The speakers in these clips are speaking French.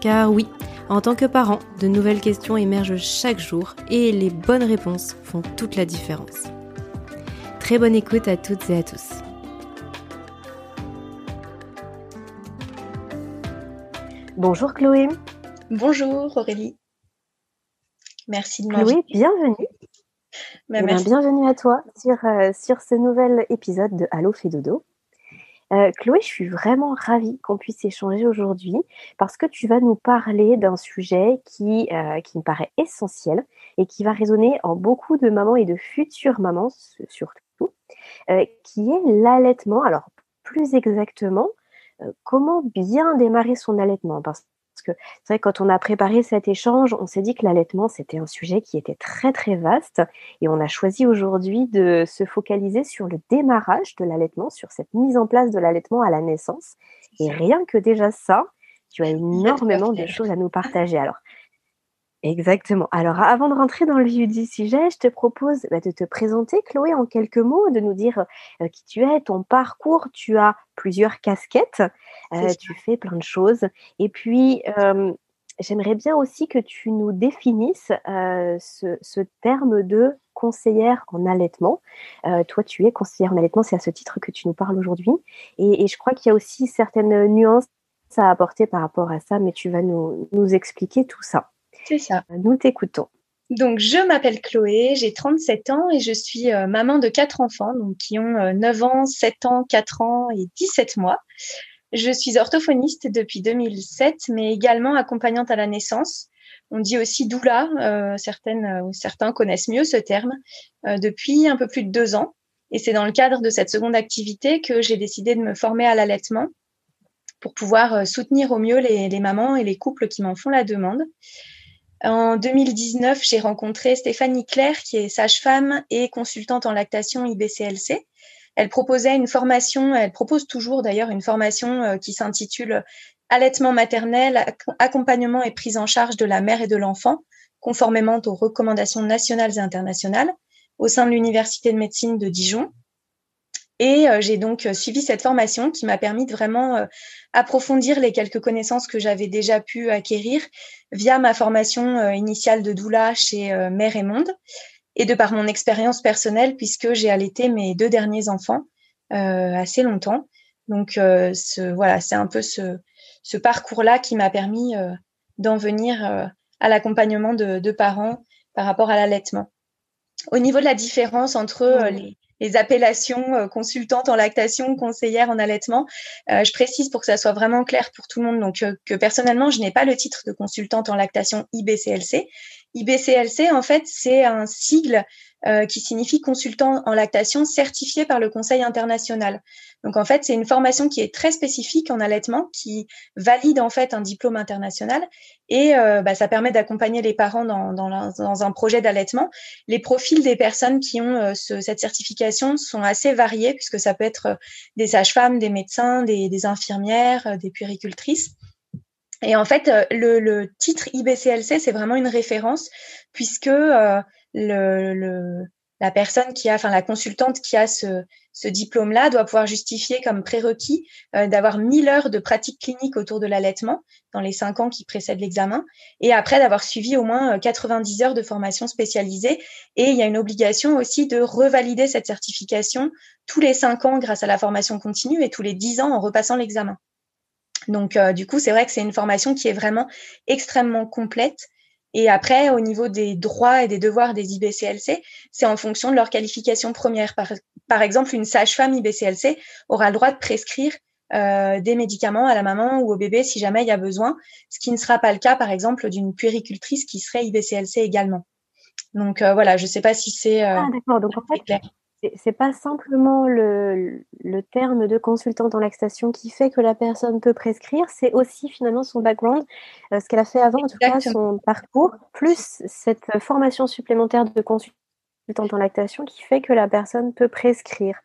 Car oui, en tant que parent, de nouvelles questions émergent chaque jour et les bonnes réponses font toute la différence. Très bonne écoute à toutes et à tous. Bonjour Chloé. Bonjour Aurélie. Merci de m'inviter. Chloé, bienvenue. Bah, eh bienvenue à toi sur, euh, sur ce nouvel épisode de Allo fait dodo. Euh, Chloé, je suis vraiment ravie qu'on puisse échanger aujourd'hui parce que tu vas nous parler d'un sujet qui, euh, me paraît essentiel et qui va résonner en beaucoup de mamans et de futures mamans surtout, euh, qui est l'allaitement. Alors, plus exactement, comment bien démarrer son allaitement? Que c'est vrai, quand on a préparé cet échange, on s'est dit que l'allaitement, c'était un sujet qui était très, très vaste. Et on a choisi aujourd'hui de se focaliser sur le démarrage de l'allaitement, sur cette mise en place de l'allaitement à la naissance. Et rien que déjà ça, tu as énormément de choses à nous partager. Alors, Exactement. Alors, avant de rentrer dans le vif du sujet, je te propose bah, de te présenter, Chloé, en quelques mots, de nous dire euh, qui tu es, ton parcours. Tu as plusieurs casquettes, euh, tu fais plein de choses. Et puis, j'aimerais bien aussi que tu nous définisses euh, ce, terme de conseillère en allaitement. toi, tu es conseillère en allaitement, c'est à ce titre que tu nous parles aujourd'hui. Et, je crois qu'il y a aussi certaines nuances à apporter par rapport à ça, mais tu vas nous expliquer tout ça. C'est ça. Nous t'écoutons. Donc, je m'appelle Chloé, j'ai 37 ans et je suis euh, maman de quatre enfants, donc qui ont 9 euh, ans, 7 ans, 4 ans et 17 mois. Je suis orthophoniste depuis 2007, mais également accompagnante à la naissance. On dit aussi doula, euh, ou certains connaissent mieux ce terme, depuis un peu plus de deux ans. Et c'est dans le cadre de cette seconde activité que j'ai décidé de me former à l'allaitement pour pouvoir soutenir au mieux les, les mamans et les couples qui m'en font la demande. En 2019, j'ai rencontré Stéphanie Claire, qui est sage-femme et consultante en lactation IBCLC. Elle proposait une formation, elle propose toujours d'ailleurs une formation euh, qui s'intitule Allaitement maternel, accompagnement et prise en charge de la mère et de l'enfant, conformément aux recommandations nationales et internationales, au sein de l'Université de médecine de Dijon. Et euh, j'ai donc euh, suivi cette formation qui m'a permis de vraiment euh, approfondir les quelques connaissances que j'avais déjà pu acquérir via ma formation initiale de doula chez Mère et Monde et de par mon expérience personnelle puisque j'ai allaité mes deux derniers enfants assez longtemps. Donc ce, voilà, c'est un peu ce, ce parcours-là qui m'a permis d'en venir à l'accompagnement de, de, parents par rapport à l'allaitement. Au niveau de la différence entre les, les appellations euh, consultante en lactation, conseillère en allaitement. Euh, je précise pour que ça soit vraiment clair pour tout le monde, donc euh, que personnellement, je n'ai pas le titre de consultante en lactation IBCLC. IBCLC, en fait, c'est un sigle euh, qui signifie consultant en lactation certifié par le Conseil international. Donc en fait, c'est une formation qui est très spécifique en allaitement, qui valide en fait un diplôme international et euh, bah, ça permet d'accompagner les parents dans, dans, un projet d'allaitement. Les profils des personnes qui ont euh, ce, cette certification sont assez variés puisque ça peut être des sages-femmes, des médecins, des, infirmières, des puéricultrices. Et en fait, le titre IBCLC, c'est vraiment une référence puisque la personne qui a, enfin la consultante qui a ce, ce diplôme-là doit pouvoir justifier comme prérequis euh, d'avoir 1000 heures de pratique clinique autour de l'allaitement dans les 5 ans qui précèdent l'examen et après d'avoir suivi au moins 90 euh, heures de formation spécialisée. Et il y a une obligation aussi de revalider cette certification tous les 5 ans grâce à la formation continue et tous les 10 ans en repassant l'examen. Donc, euh, du coup, c'est vrai que c'est une formation qui est vraiment extrêmement complète Et après, au niveau des droits et des devoirs des IBCLC, c'est en fonction de leur qualification première. Par, par exemple, une sage-femme IBCLC aura le droit de prescrire euh, des médicaments à la maman ou au bébé si jamais il y a besoin, ce qui ne sera pas le cas, par exemple, d'une puéricultrice qui serait IBCLC également. Donc euh, voilà, je ne sais pas si c'est euh, ah, d'accord. Donc en fait, clair c'est pas simplement le, le, terme de consultante en lactation qui fait que la personne peut prescrire, c'est aussi finalement son background, euh, ce qu'elle a fait avant, en tout cas son parcours, plus cette formation supplémentaire de consultante en lactation qui fait que la personne peut prescrire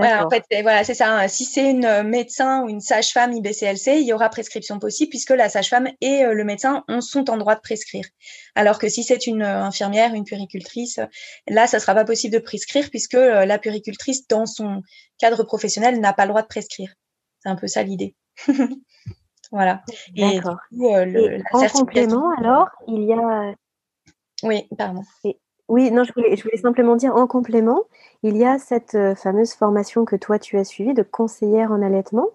en fait, voilà, c'est ça. Hein. Si c'est une euh, médecin ou une sage-femme IBCLC, il y aura prescription possible puisque la sage-femme et euh, le médecin sont en droit de prescrire. Alors que si c'est une euh, infirmière, une puricultrice, là, ça sera pas possible de prescrire puisque la puricultrice, dans son cadre professionnel, n'a pas le droit de prescrire. C'est un peu ça l'idée. voilà. Et, en complément, alors, il y a. Oui, pardon. Oui, non, je voulais, simplement dire en complément, il y a cette euh, fameuse formation que toi tu as suivie de conseillère en allaitement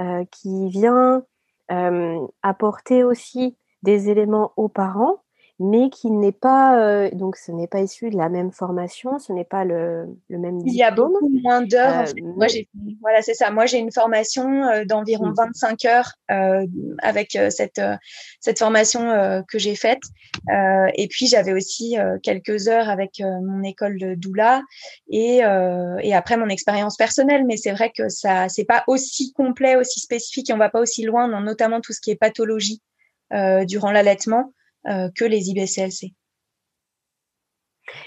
euh, qui vient euh, apporter aussi des éléments aux parents mais qui n'est pas euh, donc ce n'est pas issu de la même formation, ce n'est pas le, le même. Il y a beaucoup moins d'heures. Euh, Moi, j'ai voilà, c'est ça. Moi, j'ai une formation euh, d'environ 25 mmh. heures avec cette cette formation que j'ai faite. et puis j'avais aussi quelques heures avec mon école de doula et et après mon expérience personnelle. Mais c'est vrai que ça c'est pas aussi complet, aussi spécifique. Et on va pas aussi loin dans notamment tout ce qui est pathologie durant l'allaitement. Euh, que les IBCLC.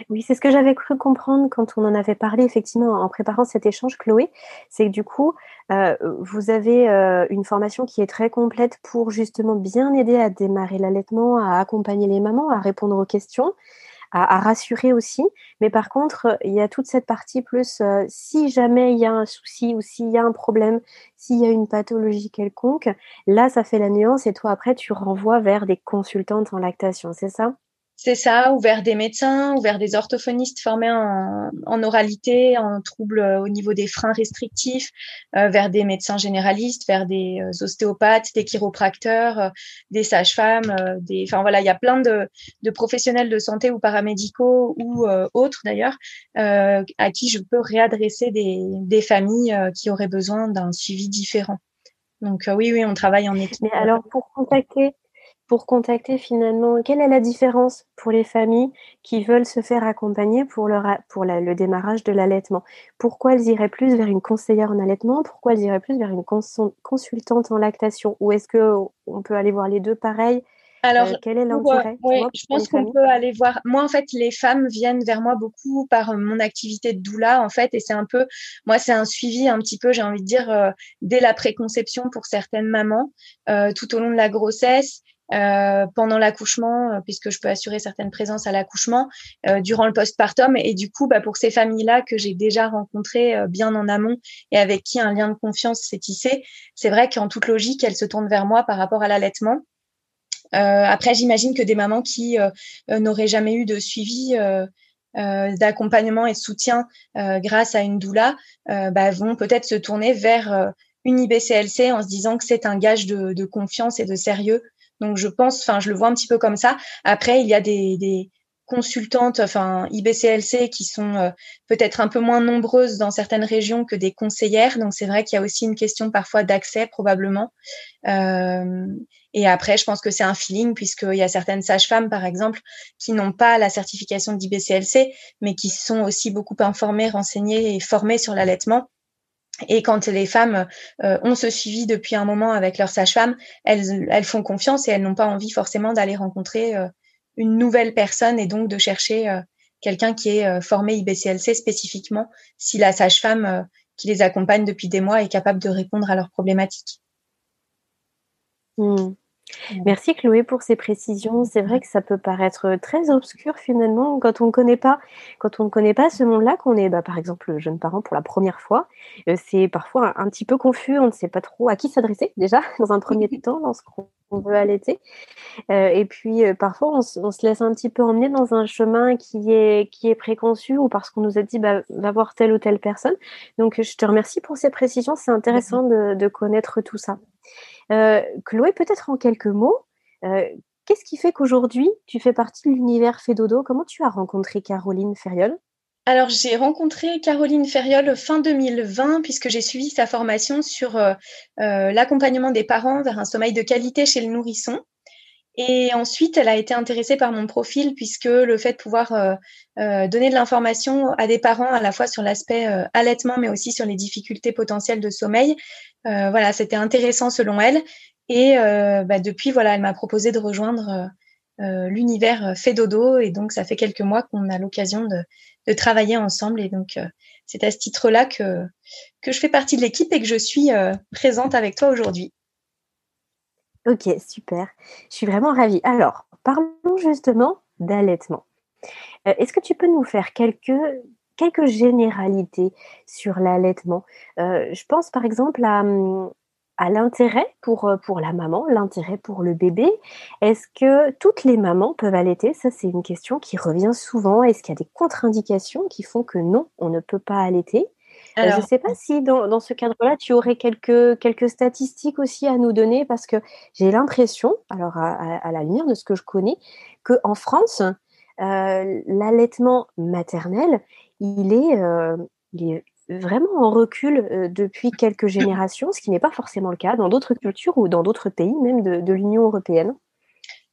Oui, c'est ce que j'avais cru comprendre quand on en avait parlé effectivement en préparant cet échange, Chloé. C'est que du coup, euh, vous avez euh, une formation qui est très complète pour justement bien aider à démarrer l'allaitement, à accompagner les mamans, à répondre aux questions, à, rassurer aussi. Mais par contre, il y a toute cette partie plus, euh, si jamais il y a un souci ou s'il y a un problème, s'il y a une pathologie quelconque, là, ça fait la nuance et toi, après, tu renvoies vers des consultantes en lactation, c'est ça? C'est ça, ou vers des médecins, ou vers des orthophonistes formés en, en oralité, en troubles euh, au niveau des freins restrictifs, euh, vers des médecins généralistes, vers des euh, ostéopathes, des chiropracteurs, des sages-femmes, des, enfin voilà, il y a plein de, de, professionnels de santé ou paramédicaux ou autres d'ailleurs, à qui je peux réadresser des, des familles qui auraient besoin d'un suivi différent. Donc oui, oui, on travaille en équipe. Mais alors pour contacter pour contacter finalement Quelle est la différence pour les familles qui veulent se faire accompagner pour, le, pour le démarrage de l'allaitement? Pourquoi elles iraient plus vers une conseillère en allaitement? Pourquoi elles iraient plus vers une consultante en lactation? Ou est-ce qu'on peut aller voir les deux pareils alors, euh, quel est l'intérêt je pense qu'on peut aller voir. Moi, en fait, les femmes viennent vers moi beaucoup par mon activité de doula, en fait, et c'est un peu, moi, c'est un suivi un petit peu, j'ai envie de dire, euh, dès la préconception pour certaines mamans, euh, tout au long de la grossesse, euh, pendant l'accouchement, euh, puisque je peux assurer certaines présences à l'accouchement, euh, durant le postpartum. Et du coup, bah, pour ces familles-là que j'ai déjà rencontrées bien en amont et avec qui un lien de confiance s'est tissé, c'est vrai qu'en toute logique, elles se tournent vers moi par rapport à l'allaitement. après, j'imagine que des mamans qui n'auraient jamais eu de suivi d'accompagnement et de soutien grâce à une doula bah, vont peut-être se tourner vers une IBCLC en se disant que c'est un gage de, de, confiance et de sérieux donc je pense, enfin je le vois un petit peu comme ça. Après, il y a des, consultantes, enfin IBCLC, qui sont euh, peut-être un peu moins nombreuses dans certaines régions que des conseillères. Donc c'est vrai qu'il y a aussi une question parfois d'accès probablement. Euh, et après, je pense que c'est un feeling puisqu'il y a certaines sages-femmes, par exemple, qui n'ont pas la certification d'IBCLC, mais qui sont aussi beaucoup informées, renseignées et formées sur l'allaitement et quand les femmes euh, ont ce suivi depuis un moment avec leur sage-femme, elles, elles font confiance et elles n'ont pas envie forcément d'aller rencontrer euh, une nouvelle personne et donc de chercher euh, quelqu'un qui est formé IBCLC spécifiquement si la sage-femme qui les accompagne depuis des mois est capable de répondre à leurs problématiques. Mmh. Merci Chloé pour ces précisions. C'est vrai que ça peut paraître très obscur finalement quand on ne connaît pas, quand on ne connaît pas ce monde-là, qu'on est bah, par exemple jeune parent pour la première fois. Euh, c'est parfois un, petit peu confus. On ne sait pas trop à qui s'adresser déjà dans un premier temps lorsqu'on veut allaiter. Euh, et puis euh, parfois on, se laisse un petit peu emmener dans un chemin qui est qui est préconçu ou parce qu'on nous a dit bah, va voir telle ou telle personne. Donc je te remercie pour ces précisions. C'est intéressant de connaître tout ça. Euh, Chloé, peut-être en quelques mots, euh, qu'est-ce qui fait qu'aujourd'hui, tu fais partie de l'univers Fédodo Comment tu as rencontré Caroline Ferriol alors, j'ai rencontré Caroline Ferriol fin 2020 puisque j'ai suivi sa formation sur euh, l'accompagnement des parents vers un sommeil de qualité chez le nourrisson. Et ensuite, elle a été intéressée par mon profil puisque le fait de pouvoir euh, donner de l'information à des parents à la fois sur l'aspect allaitement mais aussi sur les difficultés potentielles de sommeil, voilà, c'était intéressant selon elle. Et bah, depuis, voilà, elle m'a proposé de rejoindre l'univers Fédodo et donc ça fait quelques mois qu'on a l'occasion de, de travailler ensemble. Et donc, euh, c'est à ce titre-là que, que je fais partie de l'équipe et que je suis euh, présente avec toi aujourd'hui. Ok, super. Je suis vraiment ravie. Alors, parlons justement d'allaitement. Euh, est-ce que tu peux nous faire quelques, quelques généralités sur l'allaitement? Je pense par exemple à, hum, à l'intérêt pour, euh, pour la maman, l'intérêt pour le bébé. Est-ce que toutes les mamans peuvent allaiter? Ça, c'est une question qui revient souvent. Est-ce qu'il y a des contre-indications qui font que non, on ne peut pas allaiter? Euh, Je ne sais pas si dans, dans ce cadre-là, tu aurais quelques, quelques statistiques aussi à nous donner, parce que j'ai l'impression, alors à, la lumière de ce que je connais, qu'en France, euh, l'allaitement maternel, il est, il est vraiment en recul euh, depuis quelques générations, ce qui n'est pas forcément le cas dans d'autres cultures ou dans d'autres pays, même de, l'Union européenne.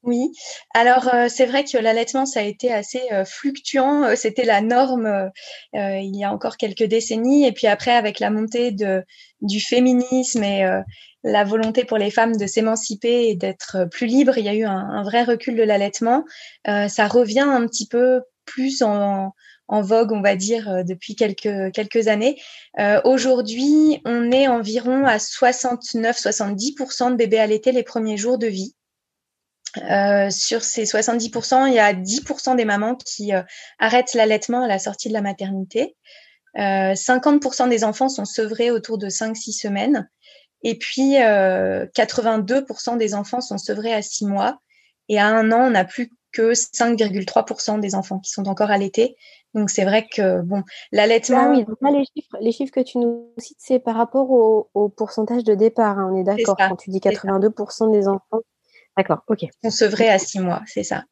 Oui, alors euh, c'est vrai que l'allaitement, ça a été assez euh, fluctuant. C'était la norme il y a encore quelques décennies. Et puis après, avec la montée du féminisme et la volonté pour les femmes de s'émanciper et d'être plus libres, il y a eu un, vrai recul de l'allaitement. ça revient un petit peu plus en, vogue, on va dire, euh, depuis quelques, années. Euh, aujourd'hui, on est environ à 69-70% de bébés allaités les premiers jours de vie. Euh, sur ces 70%, il y a 10% des mamans qui arrêtent l'allaitement à la sortie de la maternité. 50% des enfants sont sevrés autour de 5-6 semaines. Et puis, 82% des enfants sont sevrés à 6 mois. Et à un an, on n'a plus que 5,3% des enfants qui sont encore allaités. Donc c'est vrai que bon, l'allaitement. Oui, donc les chiffres, les chiffres que tu nous cites, c'est par rapport au, pourcentage de départ. Hein, on est d'accord quand tu dis 82% des enfants. D'accord, ok. On sevrait à 6 mois, c'est ça.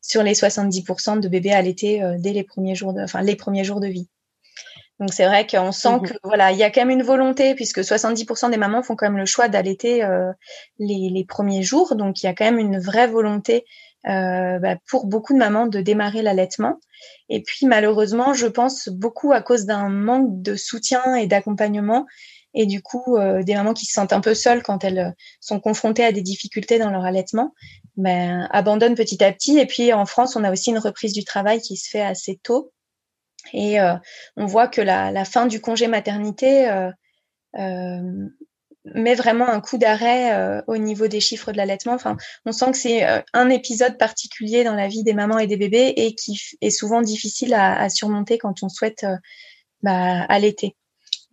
Sur les 70% de bébés allaités euh, dès les premiers jours de, enfin les premiers jours de vie. Donc c'est vrai qu'on sent mmh que voilà, il y a quand même une volonté puisque 70% des mamans font quand même le choix d'allaiter euh, les, les, premiers jours. Donc il y a quand même une vraie volonté euh, bah, pour beaucoup de mamans de démarrer l'allaitement. Et puis malheureusement, je pense beaucoup à cause d'un manque de soutien et d'accompagnement. Et du coup, euh, des mamans qui se sentent un peu seules quand elles euh, sont confrontées à des difficultés dans leur allaitement, ben, abandonnent petit à petit. Et puis en France, on a aussi une reprise du travail qui se fait assez tôt. Et on voit que la, fin du congé maternité met vraiment un coup d'arrêt euh, au niveau des chiffres de l'allaitement. Enfin, on sent que c'est euh, un épisode particulier dans la vie des mamans et des bébés et qui est souvent difficile à, surmonter quand on souhaite euh, bah, allaiter.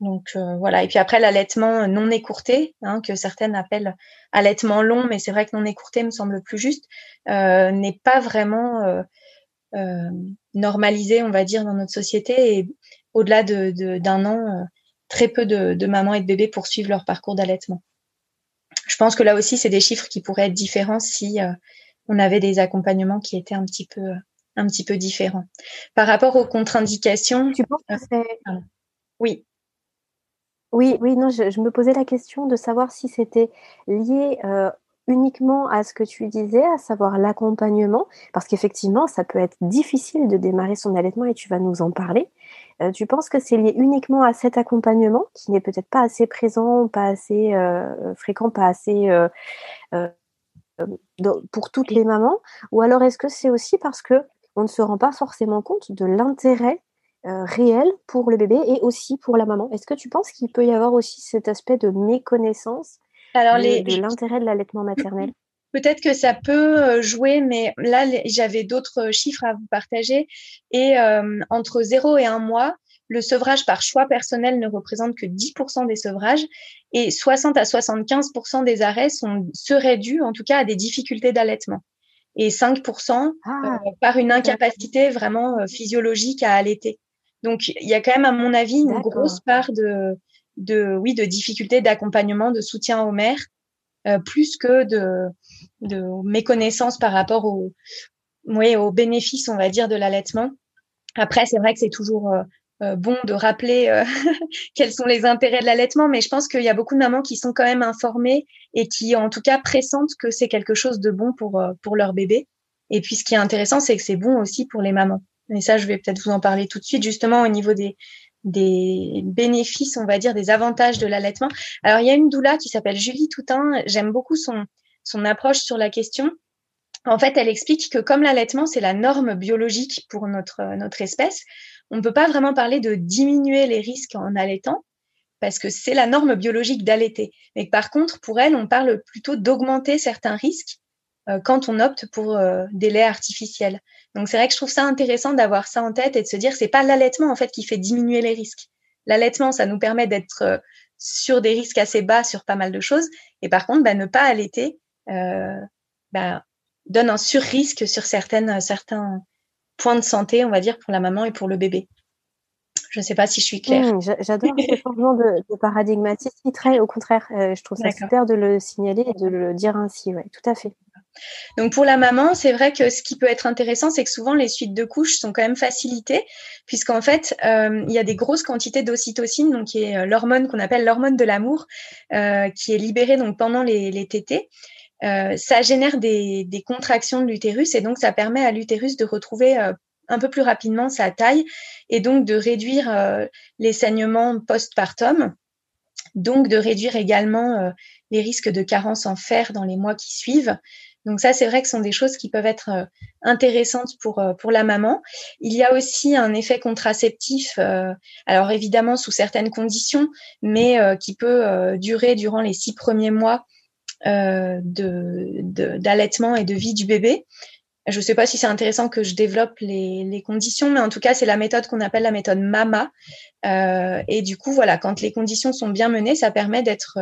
Donc voilà. Et puis après l'allaitement non écourté, hein, que certaines appellent allaitement long, mais c'est vrai que non écourté me semble plus juste, n'est pas vraiment normalisé, on va dire, dans notre société. Et au-delà d'un de, an, très peu de, mamans et de bébés poursuivent leur parcours d'allaitement. Je pense que là aussi, c'est des chiffres qui pourraient être différents si euh, on avait des accompagnements qui étaient un petit peu, un petit peu différents. Par rapport aux contre-indications. Tu penses que c'est. Oui. Oui, oui, non, je, me posais la question de savoir si c'était lié euh, uniquement à ce que tu disais, à savoir l'accompagnement, parce qu'effectivement, ça peut être difficile de démarrer son allaitement et tu vas nous en parler. Euh, tu penses que c'est lié uniquement à cet accompagnement qui n'est peut-être pas assez présent, pas assez euh, fréquent, pas assez pour toutes les mamans? Ou alors est-ce que c'est aussi parce que on ne se rend pas forcément compte de l'intérêt réel pour le bébé et aussi pour la maman Est-ce que tu penses qu'il peut y avoir aussi cet aspect de méconnaissance alors, de l'intérêt de l'allaitement maternel? Peut-être que ça peut euh, jouer, mais là, j'avais d'autres chiffres à vous partager. Et euh, entre 0 et 1 mois, le sevrage par choix personnel ne représente que 10% des sevrages et 60 à 75% des arrêts sont, seraient dus, en tout cas, à des difficultés d'allaitement. Et 5% ah. euh, par une incapacité vraiment physiologique à allaiter. Donc, il y a quand même, à mon avis, une grosse part de, de, oui, de difficultés d'accompagnement, de soutien aux mères plus que de, de méconnaissance par rapport au, oui, aux bénéfices, on va dire, de l'allaitement. Après, c'est vrai que c'est toujours euh, bon de rappeler euh, quels sont les intérêts de l'allaitement, mais je pense qu'il y a beaucoup de mamans qui sont quand même informées et qui, en tout cas, pressentent que c'est quelque chose de bon pour, euh, pour leur bébé. Et puis, ce qui est intéressant, c'est que c'est bon aussi pour les mamans. Et ça, je vais peut-être vous en parler tout de suite, justement, au niveau des, bénéfices, on va dire, des avantages de l'allaitement. Alors, il y a une doula qui s'appelle Julie Toutin. J'aime beaucoup son, approche sur la question. En fait, elle explique que comme l'allaitement, c'est la norme biologique pour notre, notre espèce, on ne peut pas vraiment parler de diminuer les risques en allaitant, parce que c'est la norme biologique d'allaiter. Mais par contre, pour elle, on parle plutôt d'augmenter certains risques euh, quand on opte pour euh, des laits artificiels. Donc c'est vrai que je trouve ça intéressant d'avoir ça en tête et de se dire c'est pas l'allaitement en fait qui fait diminuer les risques. L'allaitement, ça nous permet d'être euh, sur des risques assez bas sur pas mal de choses. Et par contre, bah, ne pas allaiter bah, donne un sur-risque sur certaines, certains, point de santé, on va dire, pour la maman et pour le bébé. Je ne sais pas si je suis claire. Mmh, j'adore ce changement de, de. Très, au contraire, euh, je trouve ça super de le signaler et de le dire ainsi. Ouais, tout à fait. Donc pour la maman, c'est vrai que ce qui peut être intéressant, c'est que souvent les suites de couches sont quand même facilitées, puisqu'en fait, euh, il y a des grosses quantités d'ocytocine, donc qui est euh, l'hormone qu'on appelle l'hormone de l'amour, qui est libérée donc pendant les, les tétés. Euh, ça génère des, des contractions de l'utérus et donc ça permet à l'utérus de retrouver euh, un peu plus rapidement sa taille et donc de réduire euh, les saignements postpartum, donc de réduire également les risques de carence en fer dans les mois qui suivent. Donc ça, c'est vrai que ce sont des choses qui peuvent être intéressantes pour, pour la maman. Il y a aussi un effet contraceptif, alors évidemment sous certaines conditions, mais qui peut durer durant les six premiers mois euh, d'allaitement et de vie du bébé. Je ne sais pas si c'est intéressant que je développe les, les, conditions, mais en tout cas, c'est la méthode qu'on appelle la méthode MAMA. Euh, et du coup, voilà, quand les conditions sont bien menées, ça permet d'être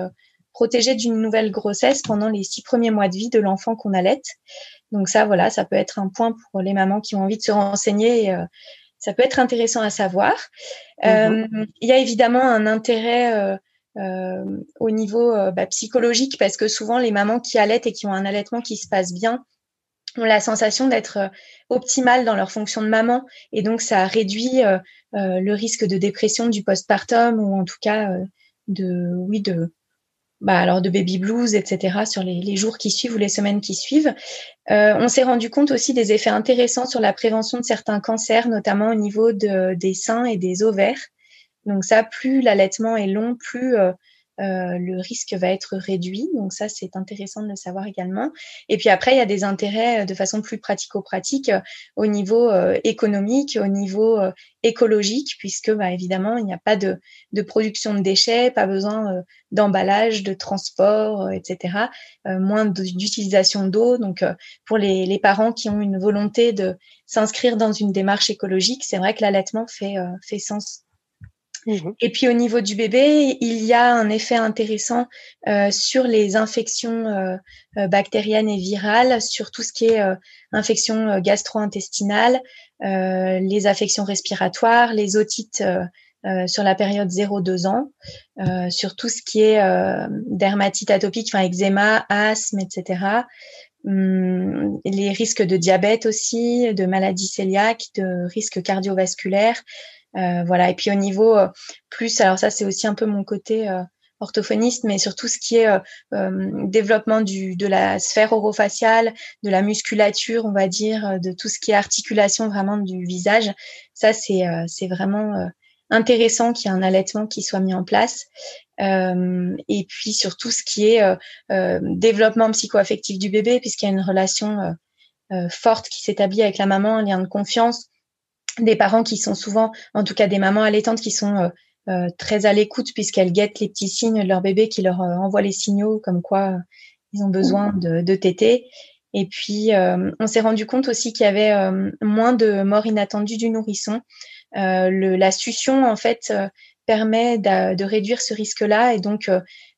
protégé d'une nouvelle grossesse pendant les six premiers mois de vie de l'enfant qu'on allaite. Donc ça, voilà, ça peut être un point pour les mamans qui ont envie de se renseigner. Euh, ça peut être intéressant à savoir. Mm-hmm. Euh, il y a évidemment un intérêt euh, au niveau bah, psychologique parce que souvent les mamans qui allaitent et qui ont un allaitement qui se passe bien ont la sensation d'être optimales dans leur fonction de maman et donc ça réduit le risque de dépression du postpartum ou en tout cas de oui de bah alors de baby blues etc sur les, les, jours qui suivent ou les semaines qui suivent. Euh, on s'est rendu compte aussi des effets intéressants sur la prévention de certains cancers notamment au niveau de, des seins et des ovaires. Donc ça, plus l'allaitement est long, plus euh, euh, le risque va être réduit. Donc ça, c'est intéressant de le savoir également. Et puis après, il y a des intérêts euh, de façon plus pratico-pratique au niveau économique, au niveau écologique, puisque bah, évidemment, il n'y a pas de, de, production de déchets, pas besoin d'emballage, de transport, etc. moins d'utilisation d'eau. Donc pour les, les, parents qui ont une volonté de s'inscrire dans une démarche écologique, c'est vrai que l'allaitement fait, fait sens. Mhm. Et puis au niveau du bébé, il y a un effet intéressant euh, sur les infections euh, euh, bactériennes et virales, sur tout ce qui est infections gastro-intestinales, les affections respiratoires, les otites sur la période 0-2 ans, sur tout ce qui est dermatite atopique, enfin eczéma, asthme, etc. Hum, les risques de diabète aussi, de maladies cœliaques, de risques cardiovasculaires. Euh, voilà. Et puis au niveau euh, plus, alors ça c'est aussi un peu mon côté euh, orthophoniste, mais surtout ce qui est développement du, de la sphère orofaciale, de la musculature, on va dire, de tout ce qui est articulation vraiment du visage. Ça, c'est c'est vraiment intéressant qu'il y ait un allaitement qui soit mis en place. et puis surtout ce qui est développement psychoaffectif du bébé, puisqu'il y a une relation forte qui s'établit avec la maman, un lien de confiance des parents qui sont souvent, en tout cas des mamans allaitantes qui sont euh, euh, très à l'écoute puisqu'elles guettent les petits signes de leur bébé qui leur euh, envoient les signaux comme quoi ils ont besoin de, de téter. Et puis, on s'est rendu compte aussi qu'il y avait moins de morts inattendues du nourrisson. Le, la succion, en fait, permet de, réduire ce risque-là. Et donc,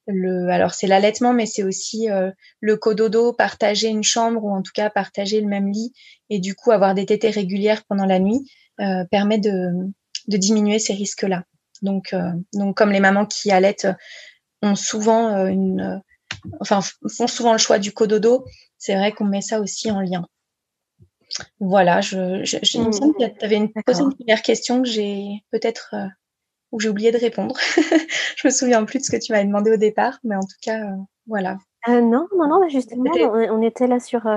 le, alors c'est l'allaitement, mais c'est aussi le cododo, partager une chambre ou en tout cas partager le même lit et du coup avoir des tétées régulières pendant la nuit. Euh, permet de, de, diminuer ces risques-là. Donc, euh, donc, comme les mamans qui allaitent ont souvent euh, une, enfin, font souvent le choix du cododo, c'est vrai qu'on met ça aussi en lien. Voilà, je, me semble que tu avais une, posé une première question que j'ai peut-être euh, ou j'ai oublié de répondre. je me souviens plus de ce que tu m'avais demandé au départ, mais en tout cas, euh, voilà. Euh, non, non, non, justement, on, était là sur,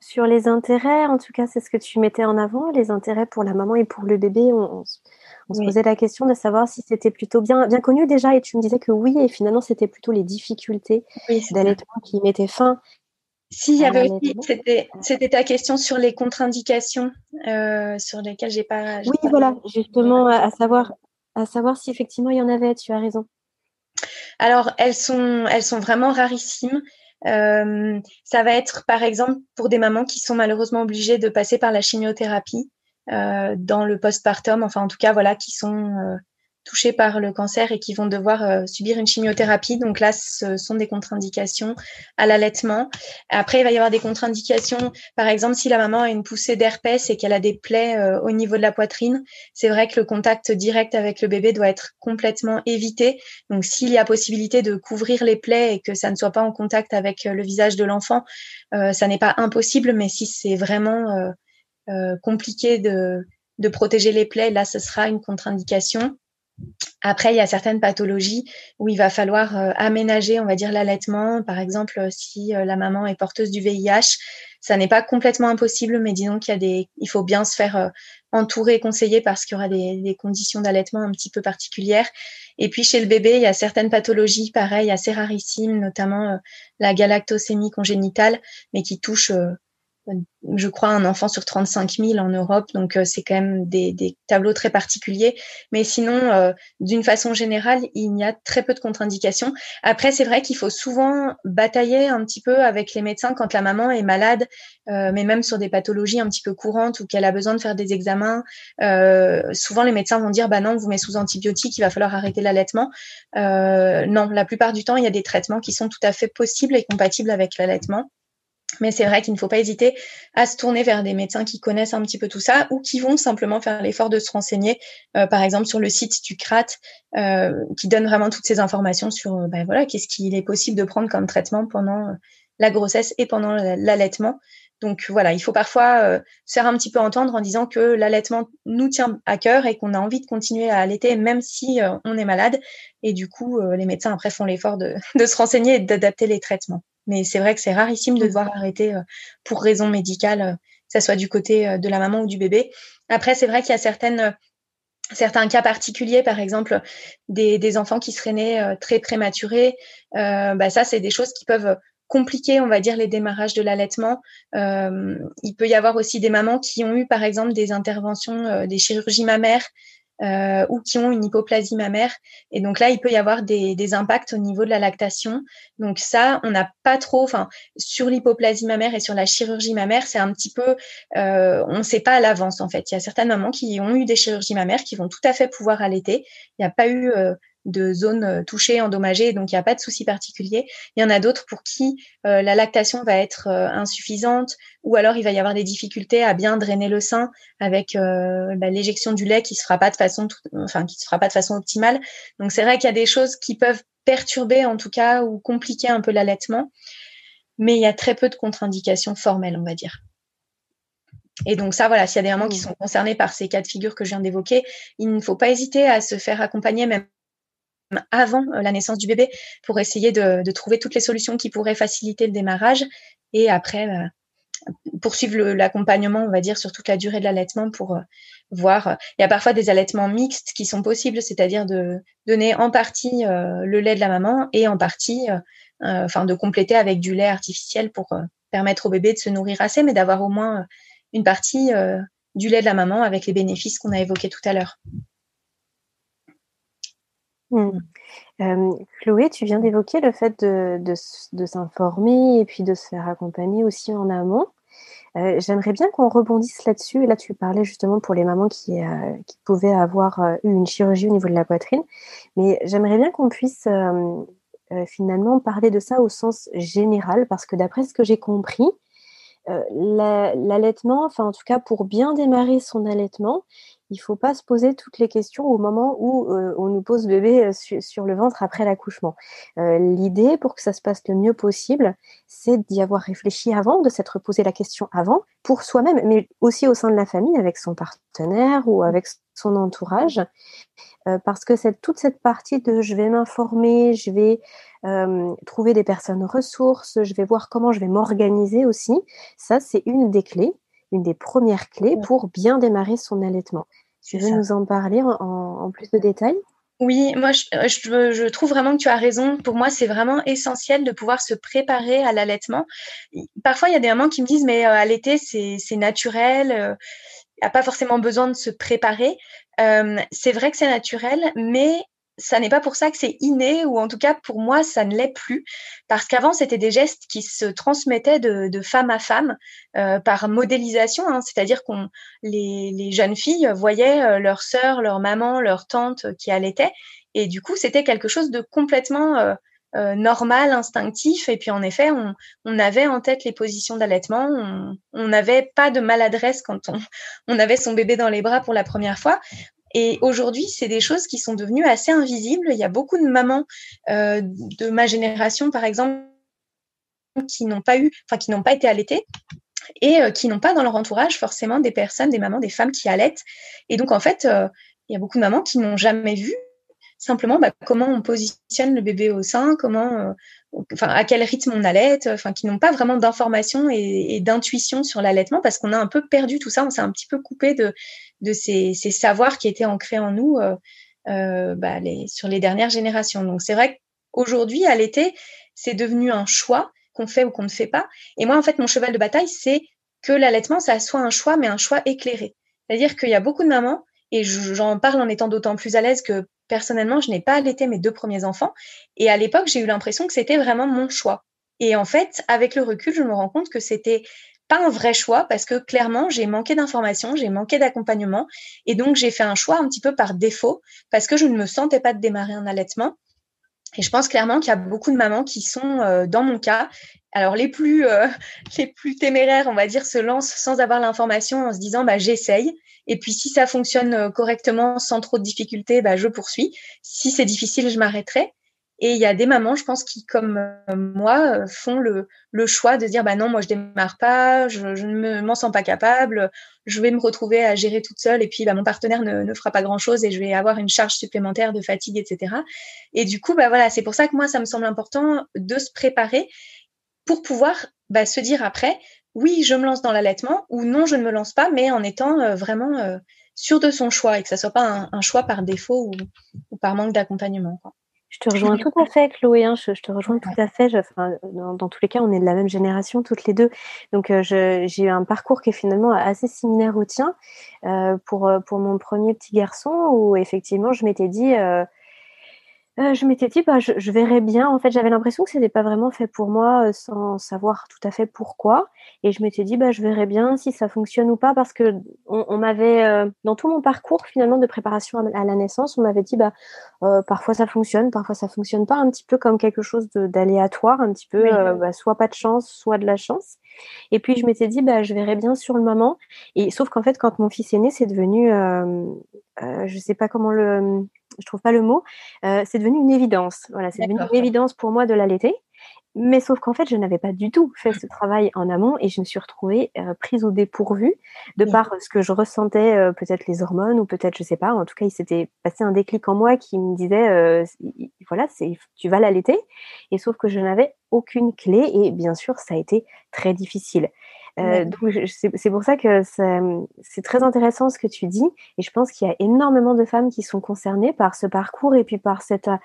sur les intérêts. En tout cas, c'est ce que tu mettais en avant, les intérêts pour la maman et pour le bébé. On, on, se posait la question de savoir si c'était plutôt bien, bien connu déjà, et tu me disais que oui, et finalement, c'était plutôt les difficultés d'allaitement qui mettaient fin si, il y avait aussi, c'était, ta question sur les contre-indications euh, sur lesquelles j'ai pas. oui, voilà, justement, à savoir, à savoir si effectivement il y en avait. Tu as raison. Alors, elles sont, elles sont vraiment rarissimes. Euh, ça va être, par exemple, pour des mamans qui sont malheureusement obligées de passer par la chimiothérapie euh, dans le postpartum, enfin en tout cas, voilà, qui sont touchés par le cancer et qui vont devoir euh, subir une chimiothérapie. Donc là, ce sont des contre-indications à l'allaitement. Après, il va y avoir des contre-indications. Par exemple, si la maman a une poussée d'herpès et qu'elle a des plaies euh, au niveau de la poitrine, c'est vrai que le contact direct avec le bébé doit être complètement évité. Donc s'il y a possibilité de couvrir les plaies et que ça ne soit pas en contact avec euh, le visage de l'enfant, ça n'est pas impossible. Mais si c'est vraiment compliqué de, de protéger les plaies, là, ce sera une contre-indication. Après, il y a certaines pathologies où il va falloir euh, aménager, on va dire, l'allaitement. Par exemple, euh, si euh, la maman est porteuse du VIH, ça n'est pas complètement impossible, mais disons qu'il y a des, il faut bien se faire entourer conseiller parce qu'il y aura des, conditions d'allaitement un petit peu particulières. Et puis chez le bébé, il y a certaines pathologies, pareil, assez rarissimes, notamment la galactosémie congénitale, mais qui touchent je crois, un enfant sur 35 000 en Europe. Donc, euh, c'est quand même des, tableaux très particuliers. Mais sinon, euh, d'une façon générale, il y a très peu de contre-indications. Après, c'est vrai qu'il faut souvent batailler un petit peu avec les médecins quand la maman est malade, euh, mais même sur des pathologies un petit peu courantes ou qu'elle a besoin de faire des examens. souvent, les médecins vont dire, bah non, vous met sous antibiotiques, il va falloir arrêter l'allaitement. non, la plupart du temps, il y a des traitements qui sont tout à fait possibles et compatibles avec l'allaitement. Mais c'est vrai qu'il ne faut pas hésiter à se tourner vers des médecins qui connaissent un petit peu tout ça ou qui vont simplement faire l'effort de se renseigner, euh, par exemple sur le site du CRAT, euh, qui donne vraiment toutes ces informations sur euh, ben voilà, qu'est-ce qu'il est possible de prendre comme traitement pendant la grossesse et pendant l'allaitement. Donc voilà, il faut parfois se faire un petit peu entendre en disant que l'allaitement nous tient à cœur et qu'on a envie de continuer à allaiter même si on est malade. Et du coup, les médecins après font l'effort de, de se renseigner et d'adapter les traitements. Mais c'est vrai que c'est rarissime de mmh. devoir arrêter euh, pour raison médicale, euh, que ce soit du côté euh, de la maman ou du bébé. Après, c'est vrai qu'il y a certaines certains cas particuliers, par exemple des, des enfants qui seraient nés très prématurés, euh, bah ça c'est des choses qui peuvent compliquer, on va dire, les démarrages de l'allaitement. Euh, il peut y avoir aussi des mamans qui ont eu, par exemple, des interventions, des chirurgies mammaires euh, ou qui ont une hypoplasie mammaire. Et donc là, il peut y avoir des, impacts au niveau de la lactation. Donc ça, on n'a pas trop, enfin, sur l'hypoplasie mammaire et sur la chirurgie mammaire, c'est un petit peu, euh, on ne sait pas à l'avance en fait. Il y a certaines mamans qui ont eu des chirurgies mammaires qui vont tout à fait pouvoir allaiter. Il n'y a pas eu euh, de zones euh, touchées, endommagées, donc il n'y a pas de souci particulier. Il y en a d'autres pour qui euh, la lactation va être euh, insuffisante, ou alors il va y avoir des difficultés à bien drainer le sein avec bah, l'éjection du lait qui se fera pas de façon, enfin qui se fera pas de façon optimale. Donc c'est vrai qu'il y a des choses qui peuvent perturber en tout cas ou compliquer un peu l'allaitement, mais il y a très peu de contre-indications formelles, on va dire. Et donc ça, voilà, s'il y a des mamans qui mmh. sont concernées par ces cas de figure que je viens d'évoquer, il ne faut pas hésiter à se faire accompagner même avant euh, la naissance du bébé pour essayer de, trouver toutes les solutions qui pourraient faciliter le démarrage et après euh, poursuivre l'accompagnement, on va dire, sur toute la durée de l'allaitement pour euh, voir. Il y a parfois des allaitements mixtes qui sont possibles, c'est-à-dire de donner en partie le lait de la maman et en partie, enfin, de compléter avec du lait artificiel pour permettre au bébé de se nourrir assez, mais d'avoir au moins une partie du lait de la maman avec les bénéfices qu'on a évoqués tout à l'heure. Mmh. Chloé, tu viens d'évoquer le fait de, s'informer et puis de se faire accompagner aussi en amont. J'aimerais bien qu'on rebondisse là-dessus. Là, tu parlais justement pour les mamans qui, euh, pouvaient avoir euh, eu une chirurgie au niveau de la poitrine. Mais j'aimerais bien qu'on puisse finalement parler de ça au sens général, parce que d'après ce que j'ai compris, l'allaitement, enfin en tout cas pour bien démarrer son allaitement, il faut pas se poser toutes les questions au moment où on nous pose bébé sur, le ventre après l'accouchement. L'idée, pour que ça se passe le mieux possible, c'est d'y avoir réfléchi avant, de s'être posé la question avant, pour soi-même, mais aussi au sein de la famille, avec son partenaire ou avec son entourage, parce que c'est toute cette partie de je vais m'informer, je vais trouver des personnes ressources, je vais voir comment je vais m'organiser aussi. Ça, c'est une des clés, une des premières clés pour bien démarrer son allaitement. Tu veux nous en parler en, plus de détails? Oui, moi je, trouve vraiment que tu as raison. Pour moi, c'est vraiment essentiel de pouvoir se préparer à l'allaitement. Parfois, il y a des mamans qui me disent mais euh, allaiter c'est naturel, il n'y a pas forcément besoin de se préparer. c'est vrai que c'est naturel, mais ça n'est pas pour ça que c'est inné, ou en tout cas pour moi, ça ne l'est plus, parce qu'avant, c'était des gestes qui se transmettaient de, femme à femme euh, par modélisation, hein. c'est-à-dire qu'on les, jeunes filles voyaient euh, leur sœur, leur maman, leur tante qui allaitaient, et du coup, c'était quelque chose de complètement euh, normal, instinctif, et puis en effet, on, avait en tête les positions d'allaitement, on n'avait pas de maladresse quand on, on avait son bébé dans les bras pour la première fois. Et aujourd'hui, c'est des choses qui sont devenues assez invisibles. Il y a beaucoup de mamans euh, de ma génération, par exemple, qui n'ont pas eu, enfin qui n'ont pas été allaitées et euh, qui n'ont pas dans leur entourage forcément des personnes, des mamans, des femmes qui allaitent. Et donc en fait, euh, il y a beaucoup de mamans qui n'ont jamais vu simplement bah, comment on positionne le bébé au sein, comment, à quel rythme on allaite, enfin qui n'ont pas vraiment d'informations et, et d'intuition sur l'allaitement parce qu'on a un peu perdu tout ça, on s'est un petit peu coupé de de ces, savoirs qui étaient ancrés en nous euh, euh, bah, sur les dernières générations. Donc c'est vrai qu'aujourd'hui, à l'été, c'est devenu un choix qu'on fait ou qu'on ne fait pas. Et moi, en fait, mon cheval de bataille, c'est que l'allaitement, ça soit un choix, mais un choix éclairé. C'est-à-dire qu'il y a beaucoup de mamans, et j'en parle en étant d'autant plus à l'aise que personnellement, je n'ai pas allaité mes deux premiers enfants. Et à l'époque, j'ai eu l'impression que c'était vraiment mon choix. Et en fait, avec le recul, je me rends compte que c'était pas un vrai choix parce que clairement, j'ai manqué d'informations, j'ai manqué d'accompagnement. Et donc, j'ai fait un choix un petit peu par défaut parce que je ne me sentais pas de démarrer un allaitement. Et je pense clairement qu'il y a beaucoup de mamans qui sont euh, dans mon cas. Alors les plus euh, les plus téméraires, on va dire, se lancent sans avoir l'information en se disant bah j'essaye. Et puis si ça fonctionne euh, correctement sans trop de difficultés, bah je poursuis. Si c'est difficile, je m'arrêterai. Et il y a des mamans, je pense, qui, comme euh, moi, euh, font le, le, choix de dire, bah non, moi, je démarre pas, je, ne m'en sens pas capable, je vais me retrouver à gérer toute seule, et puis bah, mon partenaire ne, ne fera pas grand-chose, et je vais avoir une charge supplémentaire de fatigue, etc. Et du coup, bah voilà, c'est pour ça que moi, ça me semble important de se préparer pour pouvoir bah, se dire après, oui, je me lance dans l'allaitement, ou non, je ne me lance pas, mais en étant euh, vraiment sûr de son choix, et que ça soit pas un, un choix par défaut ou, ou par manque d'accompagnement. Je te rejoins tout à fait, Chloé. Hein, je, te rejoins tout à fait. dans, tous les cas, on est de la même génération, toutes les deux. Donc, euh, j'ai eu un parcours qui est finalement assez similaire au tien euh, pour, euh, pour mon premier petit garçon, où effectivement, je m'étais dit, euh, je m'étais dit, bah, je, je, verrais bien. En fait, j'avais l'impression que ce n'était pas vraiment fait pour moi, euh, sans savoir tout à fait pourquoi. Et je m'étais dit, bah, je verrais bien si ça fonctionne ou pas, parce que on, m'avait, euh, dans tout mon parcours finalement de préparation à, la naissance, on m'avait dit, bah, parfois ça fonctionne, parfois ça fonctionne pas, un petit peu comme quelque chose d'aléatoire, un petit peu, bah, soit pas de chance, soit de la chance. Et puis je m'étais dit, bah, je verrais bien sur le moment. Et sauf qu'en fait, quand mon fils est né, c'est devenu, euh, je sais pas comment le je trouve pas le mot, euh, c'est devenu une évidence. Voilà, c'est devenu une évidence pour moi de l'allaiter. Mais sauf qu'en fait, je n'avais pas du tout fait ce travail en amont et je me suis retrouvée euh, prise au dépourvu de par ce que je ressentais, euh, peut-être les hormones ou peut-être, je sais pas. En tout cas, il s'était passé un déclic en moi qui me disait, voilà, c'est, tu vas l'allaiter. Et sauf que je n'avais aucune clé et bien sûr, ça a été très difficile. Euh, c'est pour ça que c'est très intéressant ce que tu dis, et je pense qu'il y a énormément de femmes qui sont concernées par ce parcours et puis par cette, euh,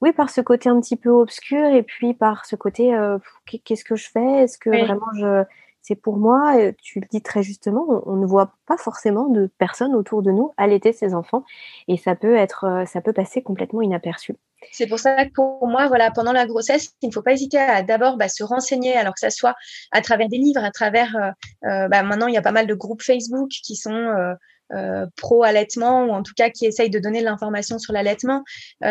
oui, par ce côté un petit peu obscur et puis par ce côté, euh, qu'est-ce que je fais? Est-ce que vraiment je, c'est pour moi? Tu le dis très justement, on, ne voit pas forcément de personnes autour de nous allaiter ses enfants, et ça peut être, ça peut passer complètement inaperçu. C'est pour ça que pour moi, voilà, pendant la grossesse, il ne faut pas hésiter à d'abord bah, se renseigner, alors que ça soit à travers des livres, à travers, euh, euh, bah, maintenant il y a pas mal de groupes Facebook qui sont euh, euh, pro-allaitement ou en tout cas qui essayent de donner de l'information sur l'allaitement.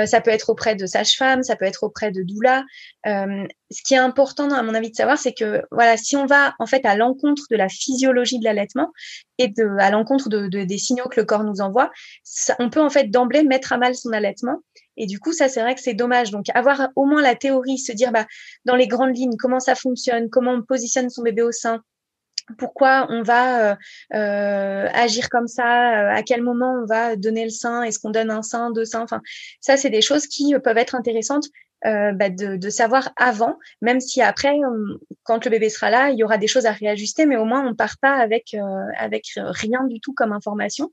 Ça peut être auprès de sages-femmes, ça peut être auprès de doula. Ce qui est important, à mon avis, de savoir, c'est que voilà, si on va en fait à l'encontre de la physiologie de l'allaitement et de, à l'encontre de, des signaux que le corps nous envoie, on peut en fait d'emblée mettre à mal son allaitement. Et du coup, ça, c'est vrai que c'est dommage. Donc, avoir au moins la théorie, se dire, bah, dans les grandes lignes, comment ça fonctionne, comment on positionne son bébé au sein, pourquoi on va euh, euh, agir comme ça, euh, à quel moment on va donner le sein, est-ce qu'on donne un sein, deux seins, enfin ça c'est des choses qui peuvent être intéressantes bah, de, savoir avant, même si après quand le bébé sera là, il y aura des choses à réajuster, mais au moins on part pas avec avec rien du tout comme information.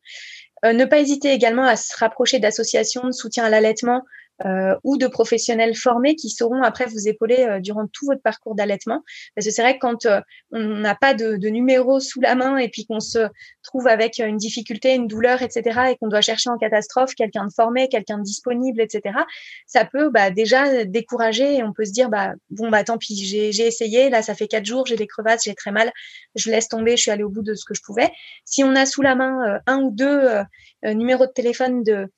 Ne pas hésiter également à se rapprocher d'associations de soutien à l'allaitement euh, ou de professionnels formés qui sauront après vous épauler euh, durant tout votre parcours d'allaitement. Parce que c'est vrai que quand euh, on n'a pas de, de, numéro sous la main et puis qu'on se trouve avec une difficulté, une douleur, etc., et qu'on doit chercher en catastrophe quelqu'un de formé, quelqu'un de disponible, etc., ça peut bah, déjà décourager et on peut se dire bah bon bah tant pis, j'ai essayé, là ça fait quatre jours, j'ai des crevasses, j'ai très mal, je laisse tomber, je suis allée au bout de ce que je pouvais. Si on a sous la main un ou deux numéros de téléphone de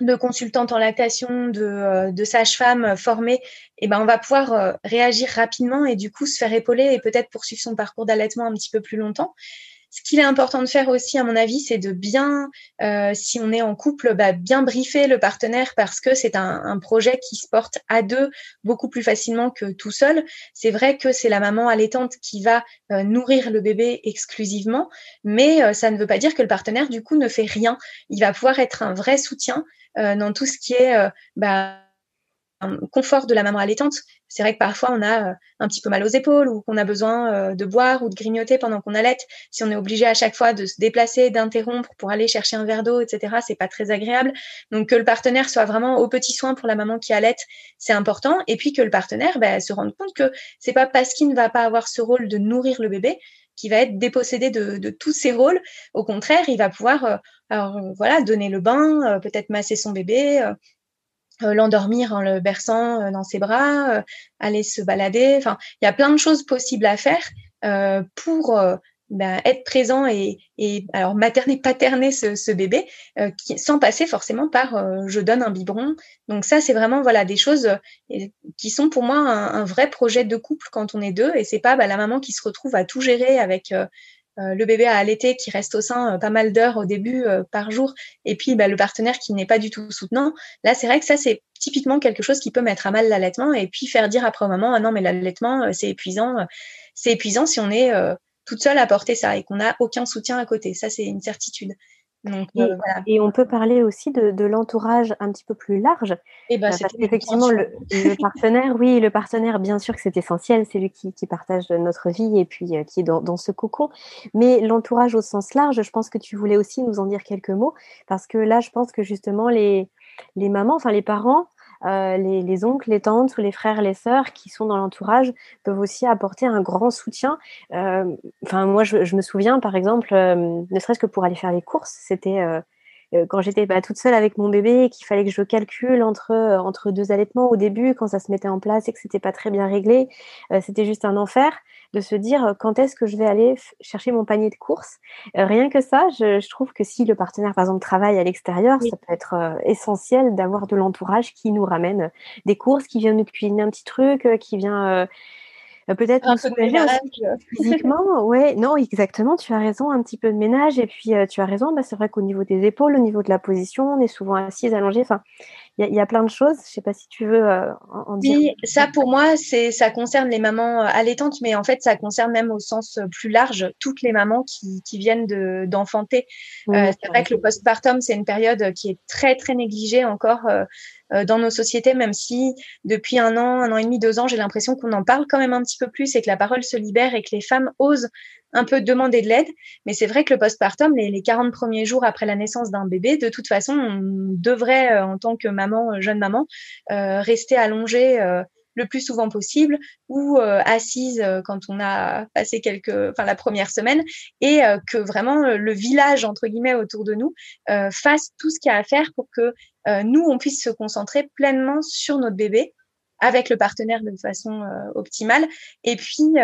de consultantes en lactation, de, euh, de sages-femmes formées, et eh ben on va pouvoir euh, réagir rapidement et du coup se faire épauler et peut-être poursuivre son parcours d'allaitement un petit peu plus longtemps. Ce qu'il est important de faire aussi, à mon avis, c'est de bien, euh, si on est en couple, bah, bien briefer le partenaire parce que c'est un, projet qui se porte à deux beaucoup plus facilement que tout seul. C'est vrai que c'est la maman allaitante qui va nourrir le bébé exclusivement, mais ça ne veut pas dire que le partenaire, du coup, ne fait rien. Il va pouvoir être un vrai soutien euh, dans tout ce qui est euh, bah, confort de la maman allaitante. C'est vrai que parfois on a euh, un petit peu mal aux épaules ou qu'on a besoin de boire ou de grignoter pendant qu'on allaite. Si on est obligé à chaque fois de se déplacer, d'interrompre pour aller chercher un verre d'eau, etc., c'est pas très agréable. Donc que le partenaire soit vraiment au petit soin pour la maman qui allaite, c'est important. Et puis que le partenaire bah, se rende compte que c'est pas parce qu'il ne va pas avoir ce rôle de nourrir le bébé qui va être dépossédé de, tous ses rôles. Au contraire, il va pouvoir euh, euh, voilà, donner le bain, euh, peut-être masser son bébé, l'endormir en le berçant dans ses bras, aller se balader. Enfin, il y a plein de choses possibles à faire pour ben, être présent et, et alors materner, paterner ce, ce bébé, euh, qui, sans passer forcément par euh, je donne un biberon. Donc ça, c'est vraiment voilà des choses euh, qui sont pour moi un, vrai projet de couple quand on est deux et c'est pas bah, la maman qui se retrouve à tout gérer avec le bébé à allaiter qui reste au sein pas mal d'heures au début par jour et puis bah, le partenaire qui n'est pas du tout soutenant. Là, c'est vrai que ça c'est typiquement quelque chose qui peut mettre à mal l'allaitement et puis faire dire après au maman ah non mais l'allaitement c'est épuisant. C'est épuisant si on est toute seule à porter ça et qu'on n'a aucun soutien à côté. Ça, c'est une certitude. Euh, et, on peut parler aussi de, l'entourage un petit peu plus large. Et eh ben, euh, effectivement, le, partenaire, oui, le partenaire, bien sûr que c'est essentiel, c'est lui qui, partage notre vie et puis euh, qui est dans, dans, ce cocon. Mais l'entourage au sens large, je pense que tu voulais aussi nous en dire quelques mots, parce que là, je pense que justement, les, les mamans, enfin les parents, euh, les, oncles, les tantes ou les frères, les sœurs qui sont dans l'entourage peuvent aussi apporter un grand soutien. Euh, enfin, moi, je, me souviens, par exemple, euh, ne serait-ce que pour aller faire les courses, c'était quand j'étais bah, toute seule avec mon bébé, qu'il fallait que je calcule entre entre deux allaitements au début, quand ça se mettait en place et que c'était pas très bien réglé, c'était juste un enfer de se dire euh, quand est-ce que je vais aller chercher mon panier de courses. Euh, rien que ça, je, trouve que si le partenaire, par exemple, travaille à l'extérieur, ça peut être euh, essentiel d'avoir de l'entourage qui nous ramène des courses, qui vient nous cuisiner un petit truc, qui vient peut-être nous physiquement. ouais, non, exactement. Tu as raison, un petit peu de ménage. Et puis, tu as raison. Bah, c'est vrai qu'au niveau des épaules, au niveau de la position, on est souvent assise, allongée. Enfin, il y, a plein de choses. Je sais pas si tu veux euh, en, dire. Oui, ça pour moi, c'est ça concerne les mamans euh, allaitantes, mais en fait, ça concerne même au sens euh, plus large toutes les mamans qui, qui viennent d'enfanter. c'est vrai que le postpartum, c'est une période qui est très très négligée encore dans nos sociétés, même si depuis un an, un an et demi, deux ans, j'ai l'impression qu'on en parle quand même un petit peu plus et que la parole se libère et que les femmes osent un peu demander de l'aide. Mais c'est vrai que le postpartum, les, les 40 premiers jours après la naissance d'un bébé, de toute façon, on devrait, euh, en tant que maman, euh, jeune maman, euh, rester allongée le plus souvent possible ou assise quand on a passé quelques, enfin la première semaine, et que vraiment le village entre guillemets autour de nous fasse tout ce qu'il y a à faire pour que nous on puisse se concentrer pleinement sur notre bébé avec le partenaire de façon optimale, et puis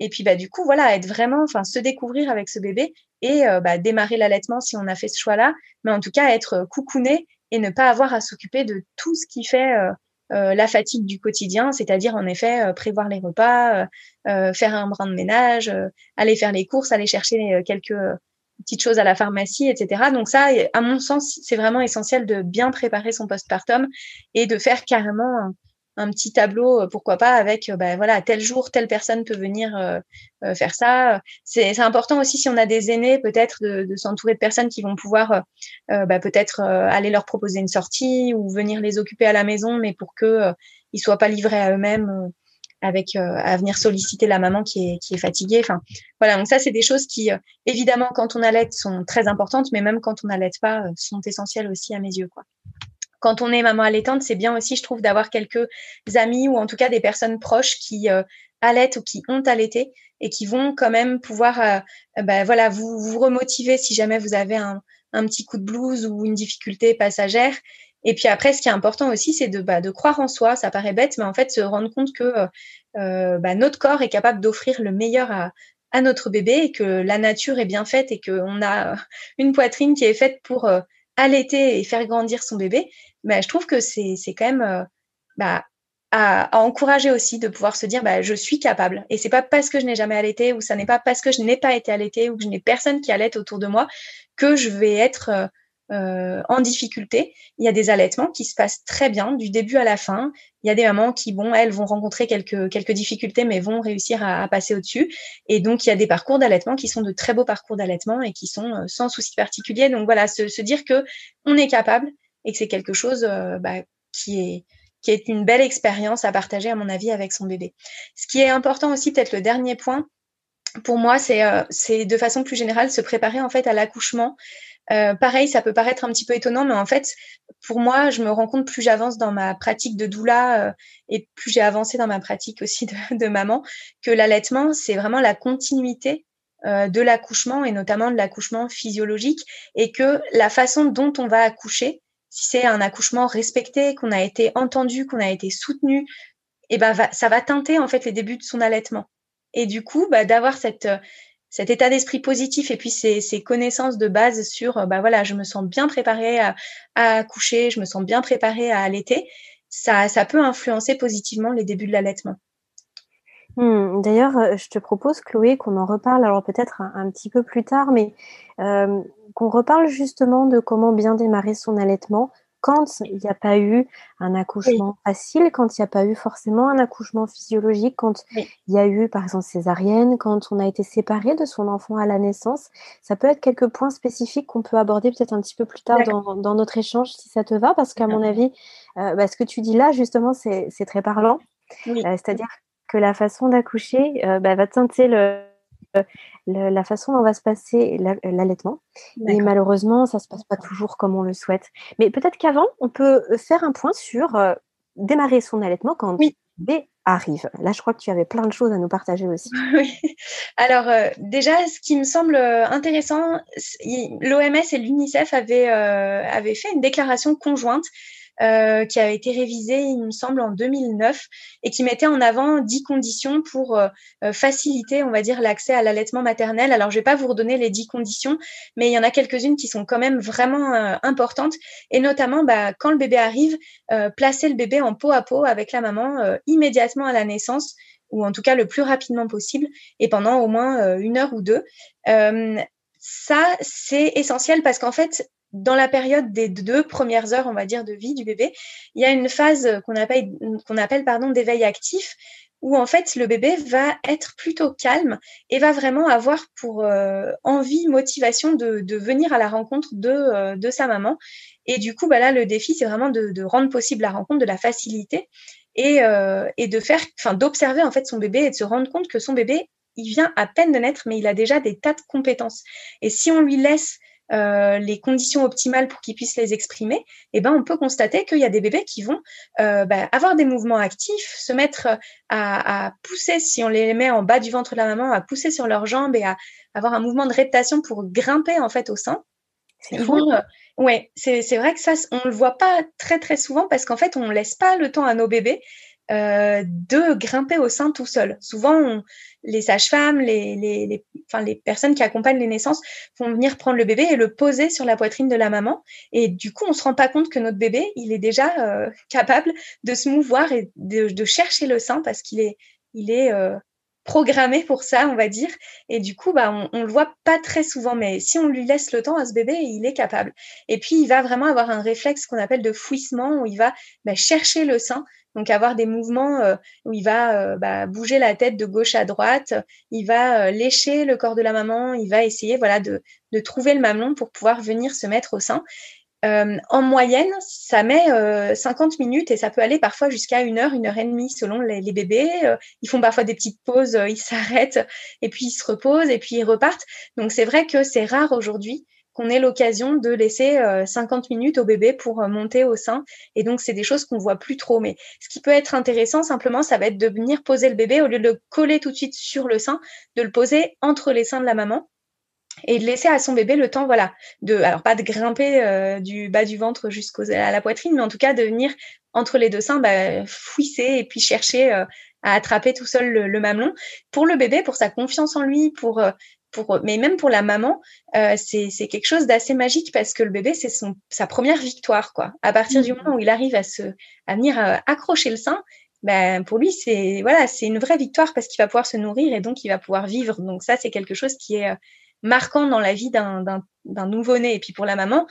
et puis bah du coup voilà être vraiment, enfin se découvrir avec ce bébé et bah, démarrer l'allaitement si on a fait ce choix-là, mais en tout cas être coucouné et ne pas avoir à s'occuper de tout ce qui fait la fatigue du quotidien, c'est-à-dire en effet prévoir les repas, faire un brin de ménage, aller faire les courses, aller chercher quelques petites choses à la pharmacie, etc. Donc ça, à mon sens, c'est vraiment essentiel de bien préparer son postpartum et de faire carrément un, petit tableau, euh, pourquoi pas, avec euh, bah, voilà tel jour telle personne peut venir euh, faire ça. C'est important aussi si on a des aînés, peut-être de, s'entourer de personnes qui vont pouvoir bah, peut-être aller leur proposer une sortie ou venir les occuper à la maison, mais pour que ils soient pas livrés à eux-mêmes avec euh, à venir solliciter la maman qui est, qui est fatiguée. Enfin, voilà. Donc ça, c'est des choses qui, euh, évidemment, quand on allait, sont très importantes, mais même quand on n'allait pas, euh, sont essentielles aussi à mes yeux, quoi. Quand on est maman allaitante, c'est bien aussi, je trouve, d'avoir quelques amis ou en tout cas des personnes proches qui allaitent ou qui ont allaité et qui vont quand même pouvoir, ben, voilà, vous vous remotiver si jamais vous avez un, un petit coup de blues ou une difficulté passagère et puis après, ce qui est important aussi, c'est de, bah, de croire en soi. Ça paraît bête, mais en fait, se rendre compte que euh, euh bah, notre corps est capable d'offrir le meilleur à, notre bébé et que la nature est bien faite et qu'on a une poitrine qui est faite pour euh, allaiter et faire grandir son bébé. Mais je trouve que c'est, quand même euh, bah, à, encourager aussi de pouvoir se dire bah, je suis capable. Et c'est pas parce que je n'ai jamais allaité ou ça n'est pas parce que je n'ai pas été allaitée ou que je n'ai personne qui allaite autour de moi que je vais être euh, en difficulté. Il y a des allaitements qui se passent très bien du début à la fin. Il y a des mamans qui, bon, elles vont rencontrer quelques, quelques difficultés, mais vont réussir à, passer au-dessus. Et donc, il y a des parcours d'allaitement qui sont de très beaux parcours d'allaitement et qui sont euh, sans souci particulier. Donc voilà, se, dire que on est capable et que c'est quelque chose euh, bah, qui est qui est une belle expérience à partager, à mon avis, avec son bébé. Ce qui est important aussi, peut-être le dernier point, pour moi, c'est c'est de façon plus générale se préparer en fait à l'accouchement euh, pareil, ça peut paraître un petit peu étonnant, mais en fait, pour moi, je me rends compte plus j'avance dans ma pratique de doula euh, et plus j'ai avancé dans ma pratique aussi de, maman, que l'allaitement, c'est vraiment la continuité euh, de l'accouchement et notamment de l'accouchement physiologique et que la façon dont on va accoucher, si c'est un accouchement respecté, qu'on a été entendu, qu'on a été soutenu, et eh ben ça va teinter en fait les débuts de son allaitement. Et du coup, bah, d'avoir cette cet état d'esprit positif et puis ces, connaissances de base sur, euh, bah voilà, je me sens bien préparée à, à coucher, je me sens bien préparée à allaiter, ça, ça peut influencer positivement les débuts de l'allaitement. Hmm, d'ailleurs, euh, je te propose, Chloé, qu'on en reparle, alors peut-être un, petit peu plus tard, mais euh, qu'on reparle justement de comment bien démarrer son allaitement quand il n'y a pas eu un accouchement facile, quand il n'y a pas eu forcément un accouchement physiologique, quand il y a eu par exemple césarienne, quand on a été séparé de son enfant à la naissance, ça peut être quelques points spécifiques qu'on peut aborder peut-être un petit peu plus tard dans, notre échange si ça te va, parce qu'à mon avis, euh, bah, ce que tu dis là justement c'est très parlant, euh, c'est-à-dire que la façon d'accoucher euh, bah, va teinter le la façon dont va se passer l'allaitement. Et malheureusement, ça se passe pas toujours comme on le souhaite. Mais peut-être qu'avant, on peut euh, faire un point sur euh, démarrer son allaitement quand oui. bébé arrive. Là, je crois que tu avais plein de choses à nous partager aussi. Oui. Alors, euh, déjà, ce qui me semble intéressant, l'OMS et l'UNICEF avaient, avaient fait une déclaration conjointe euh, qui a été révisé, il me semble, en 2009 et qui mettait en avant dix conditions pour euh, euh, faciliter, on va dire, l'accès à l'allaitement maternel. Alors, je vais pas vous redonner les dix conditions, mais il y en a quelques-unes qui sont quand même vraiment importantes et notamment, bah, quand le bébé arrive, placer le bébé en peau à peau avec la maman immédiatement à la naissance ou en tout cas le plus rapidement possible et pendant au moins une heure ou deux. ça, c'est essentiel parce qu'en fait, dans la période des deux premières heures, on va dire, de vie du bébé, il y a une phase qu'on appelle, pardon, d'éveil actif, où en fait le bébé va être plutôt calme et va vraiment avoir pour euh, envie, motivation de, venir à la rencontre de, euh, de sa maman. Et du coup, bah là, le défi, c'est vraiment de, de, rendre possible la rencontre, de la faciliter et, euh, et de faire, enfin, d'observer en fait son bébé et de se rendre compte que son bébé, il vient à peine de naître, mais il a déjà des tas de compétences. Et si on lui laisse euh, les conditions optimales pour qu'ils puissent les exprimer, eh ben, on peut constater qu'il y a des bébés qui vont euh, bah, avoir des mouvements actifs, se mettre à, à, pousser, si on les met en bas du ventre de la maman, à pousser sur leurs jambes et à avoir un mouvement de reptation pour grimper en fait au sein. Euh, ouais, c'est vrai que ça, on le voit pas très très souvent parce qu'en fait, on laisse pas le temps à nos bébés de grimper au sein tout seul. Souvent, les sages-femmes, les, personnes qui accompagnent les naissances vont venir prendre le bébé et le poser sur la poitrine de la maman. Et du coup, on se rend pas compte que notre bébé, il est déjà capable de se mouvoir et de, chercher le sein parce qu'il est, est programmé pour ça, on va dire. Et du coup, bah, on, on, le voit pas très souvent, mais si on lui laisse le temps à ce bébé, il est capable. Et puis, il va vraiment avoir un réflexe qu'on appelle de fouissement, où il va bah, chercher le sein, donc avoir des mouvements euh, où il va euh, bah, bouger la tête de gauche à droite, il va euh, lécher le corps de la maman, il va essayer voilà de, de trouver le mamelon pour pouvoir venir se mettre au sein. En moyenne, ça met euh, 50 minutes et ça peut aller parfois jusqu'à une heure, une heure et demie selon les, bébés. Ils font parfois des petites pauses, ils s'arrêtent et puis ils se reposent et puis ils repartent. Donc c'est vrai que c'est rare aujourd'hui qu'on ait l'occasion de laisser 50 minutes au bébé pour monter au sein. Et donc c'est des choses qu'on voit plus trop. Mais ce qui peut être intéressant simplement, ça va être de venir poser le bébé au lieu de le coller tout de suite sur le sein, de le poser entre les seins de la maman et de laisser à son bébé le temps, voilà, de, alors pas de grimper euh, du bas du ventre jusqu'à la poitrine, mais en tout cas de venir entre les deux seins, bah, fouisser et puis chercher euh, à attraper tout seul le, mamelon. Pour le bébé, pour sa confiance en lui, pour, euh, pour, mais même pour la maman, c'est quelque chose d'assez magique parce que le bébé, c'est sa première victoire, quoi. À partir du mmh. moment où il arrive à se, à venir accrocher le sein, ben pour lui c'est voilà c'est une vraie victoire parce qu'il va pouvoir se nourrir et donc il va pouvoir vivre donc ça c'est quelque chose qui est marquant dans la vie d'un nouveau-né. Et puis pour la maman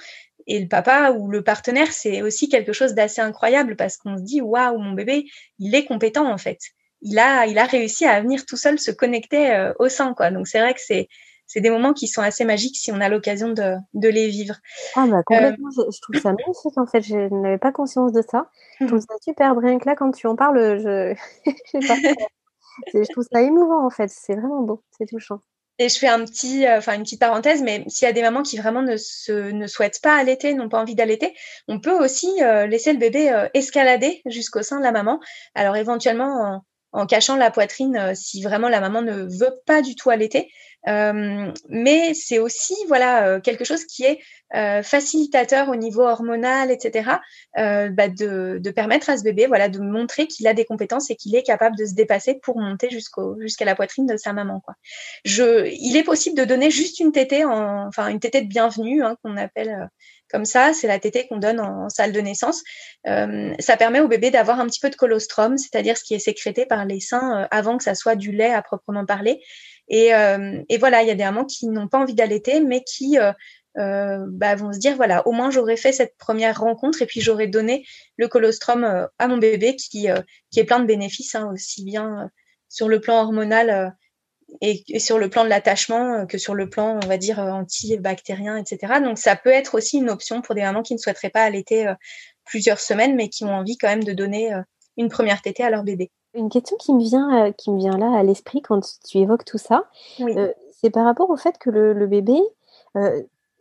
et le papa ou le partenaire, c'est aussi quelque chose d'assez incroyable parce qu'on se dit waouh, mon bébé, il est compétent en fait. Il a, il a réussi à venir tout seul se connecter euh, au sein, quoi. Donc c'est vrai que c'est c'est des moments qui sont assez magiques si on a l'occasion de, de, les vivre. Ah bah complètement, je, je, trouve ça magnifique en fait, je n'avais pas conscience de ça. Je trouve ça super, rien que là quand tu en parles, je, je, trouve ça émouvant en fait, c'est vraiment beau, c'est touchant. Et je fais un petit, euh, une petite parenthèse, mais s'il y a des mamans qui vraiment ne, se, ne souhaitent pas allaiter, n'ont pas envie d'allaiter, on peut aussi euh, laisser le bébé euh, escalader jusqu'au sein de la maman. Alors éventuellement en, cachant la poitrine si vraiment la maman ne veut pas du tout allaiter. mais c'est aussi voilà quelque chose qui est euh, facilitateur au niveau hormonal, etc., euh, bah de, permettre à ce bébé, voilà, de montrer qu'il a des compétences et qu'il est capable de se dépasser pour monter jusqu'au jusqu'à la poitrine de sa maman. Quoi. Il est possible de donner juste une tétée, en, enfin une tétée de bienvenue hein, qu'on appelle euh, comme ça, c'est la tétée qu'on donne en, salle de naissance. Euh, ça permet au bébé d'avoir un petit peu de colostrum, c'est-à-dire ce qui est sécrété par les seins avant que ça soit du lait à proprement parler. Et, euh, et voilà, il y a des mamans qui n'ont pas envie d'allaiter, mais qui euh, bah, vont se dire voilà, au moins j'aurais fait cette première rencontre et puis j'aurais donné le colostrum euh, à mon bébé qui, euh, qui est plein de bénéfices, hein, aussi bien sur le plan hormonal et, et, sur le plan de l'attachement que sur le plan, on va dire, antibactérien, etc. Donc ça peut être aussi une option pour des mamans qui ne souhaiteraient pas allaiter plusieurs semaines, mais qui ont envie quand même de donner une première tétée à leur bébé. Une question qui me vient, qui me vient là à l'esprit quand tu évoques tout ça, oui. c'est par rapport au fait que le, le bébé,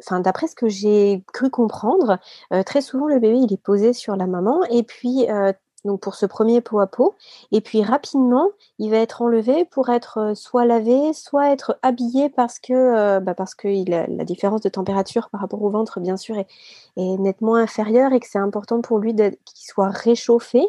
enfin d'après ce que j'ai cru comprendre, euh, très souvent le bébé il est posé sur la maman et puis euh, donc pour ce premier pot à pot et puis rapidement il va être enlevé pour être euh, soit lavé, soit être habillé parce que euh, bah parce que il a, la différence de température par rapport au ventre bien sûr est, est nettement inférieure et que c'est important pour lui qu'il soit réchauffé.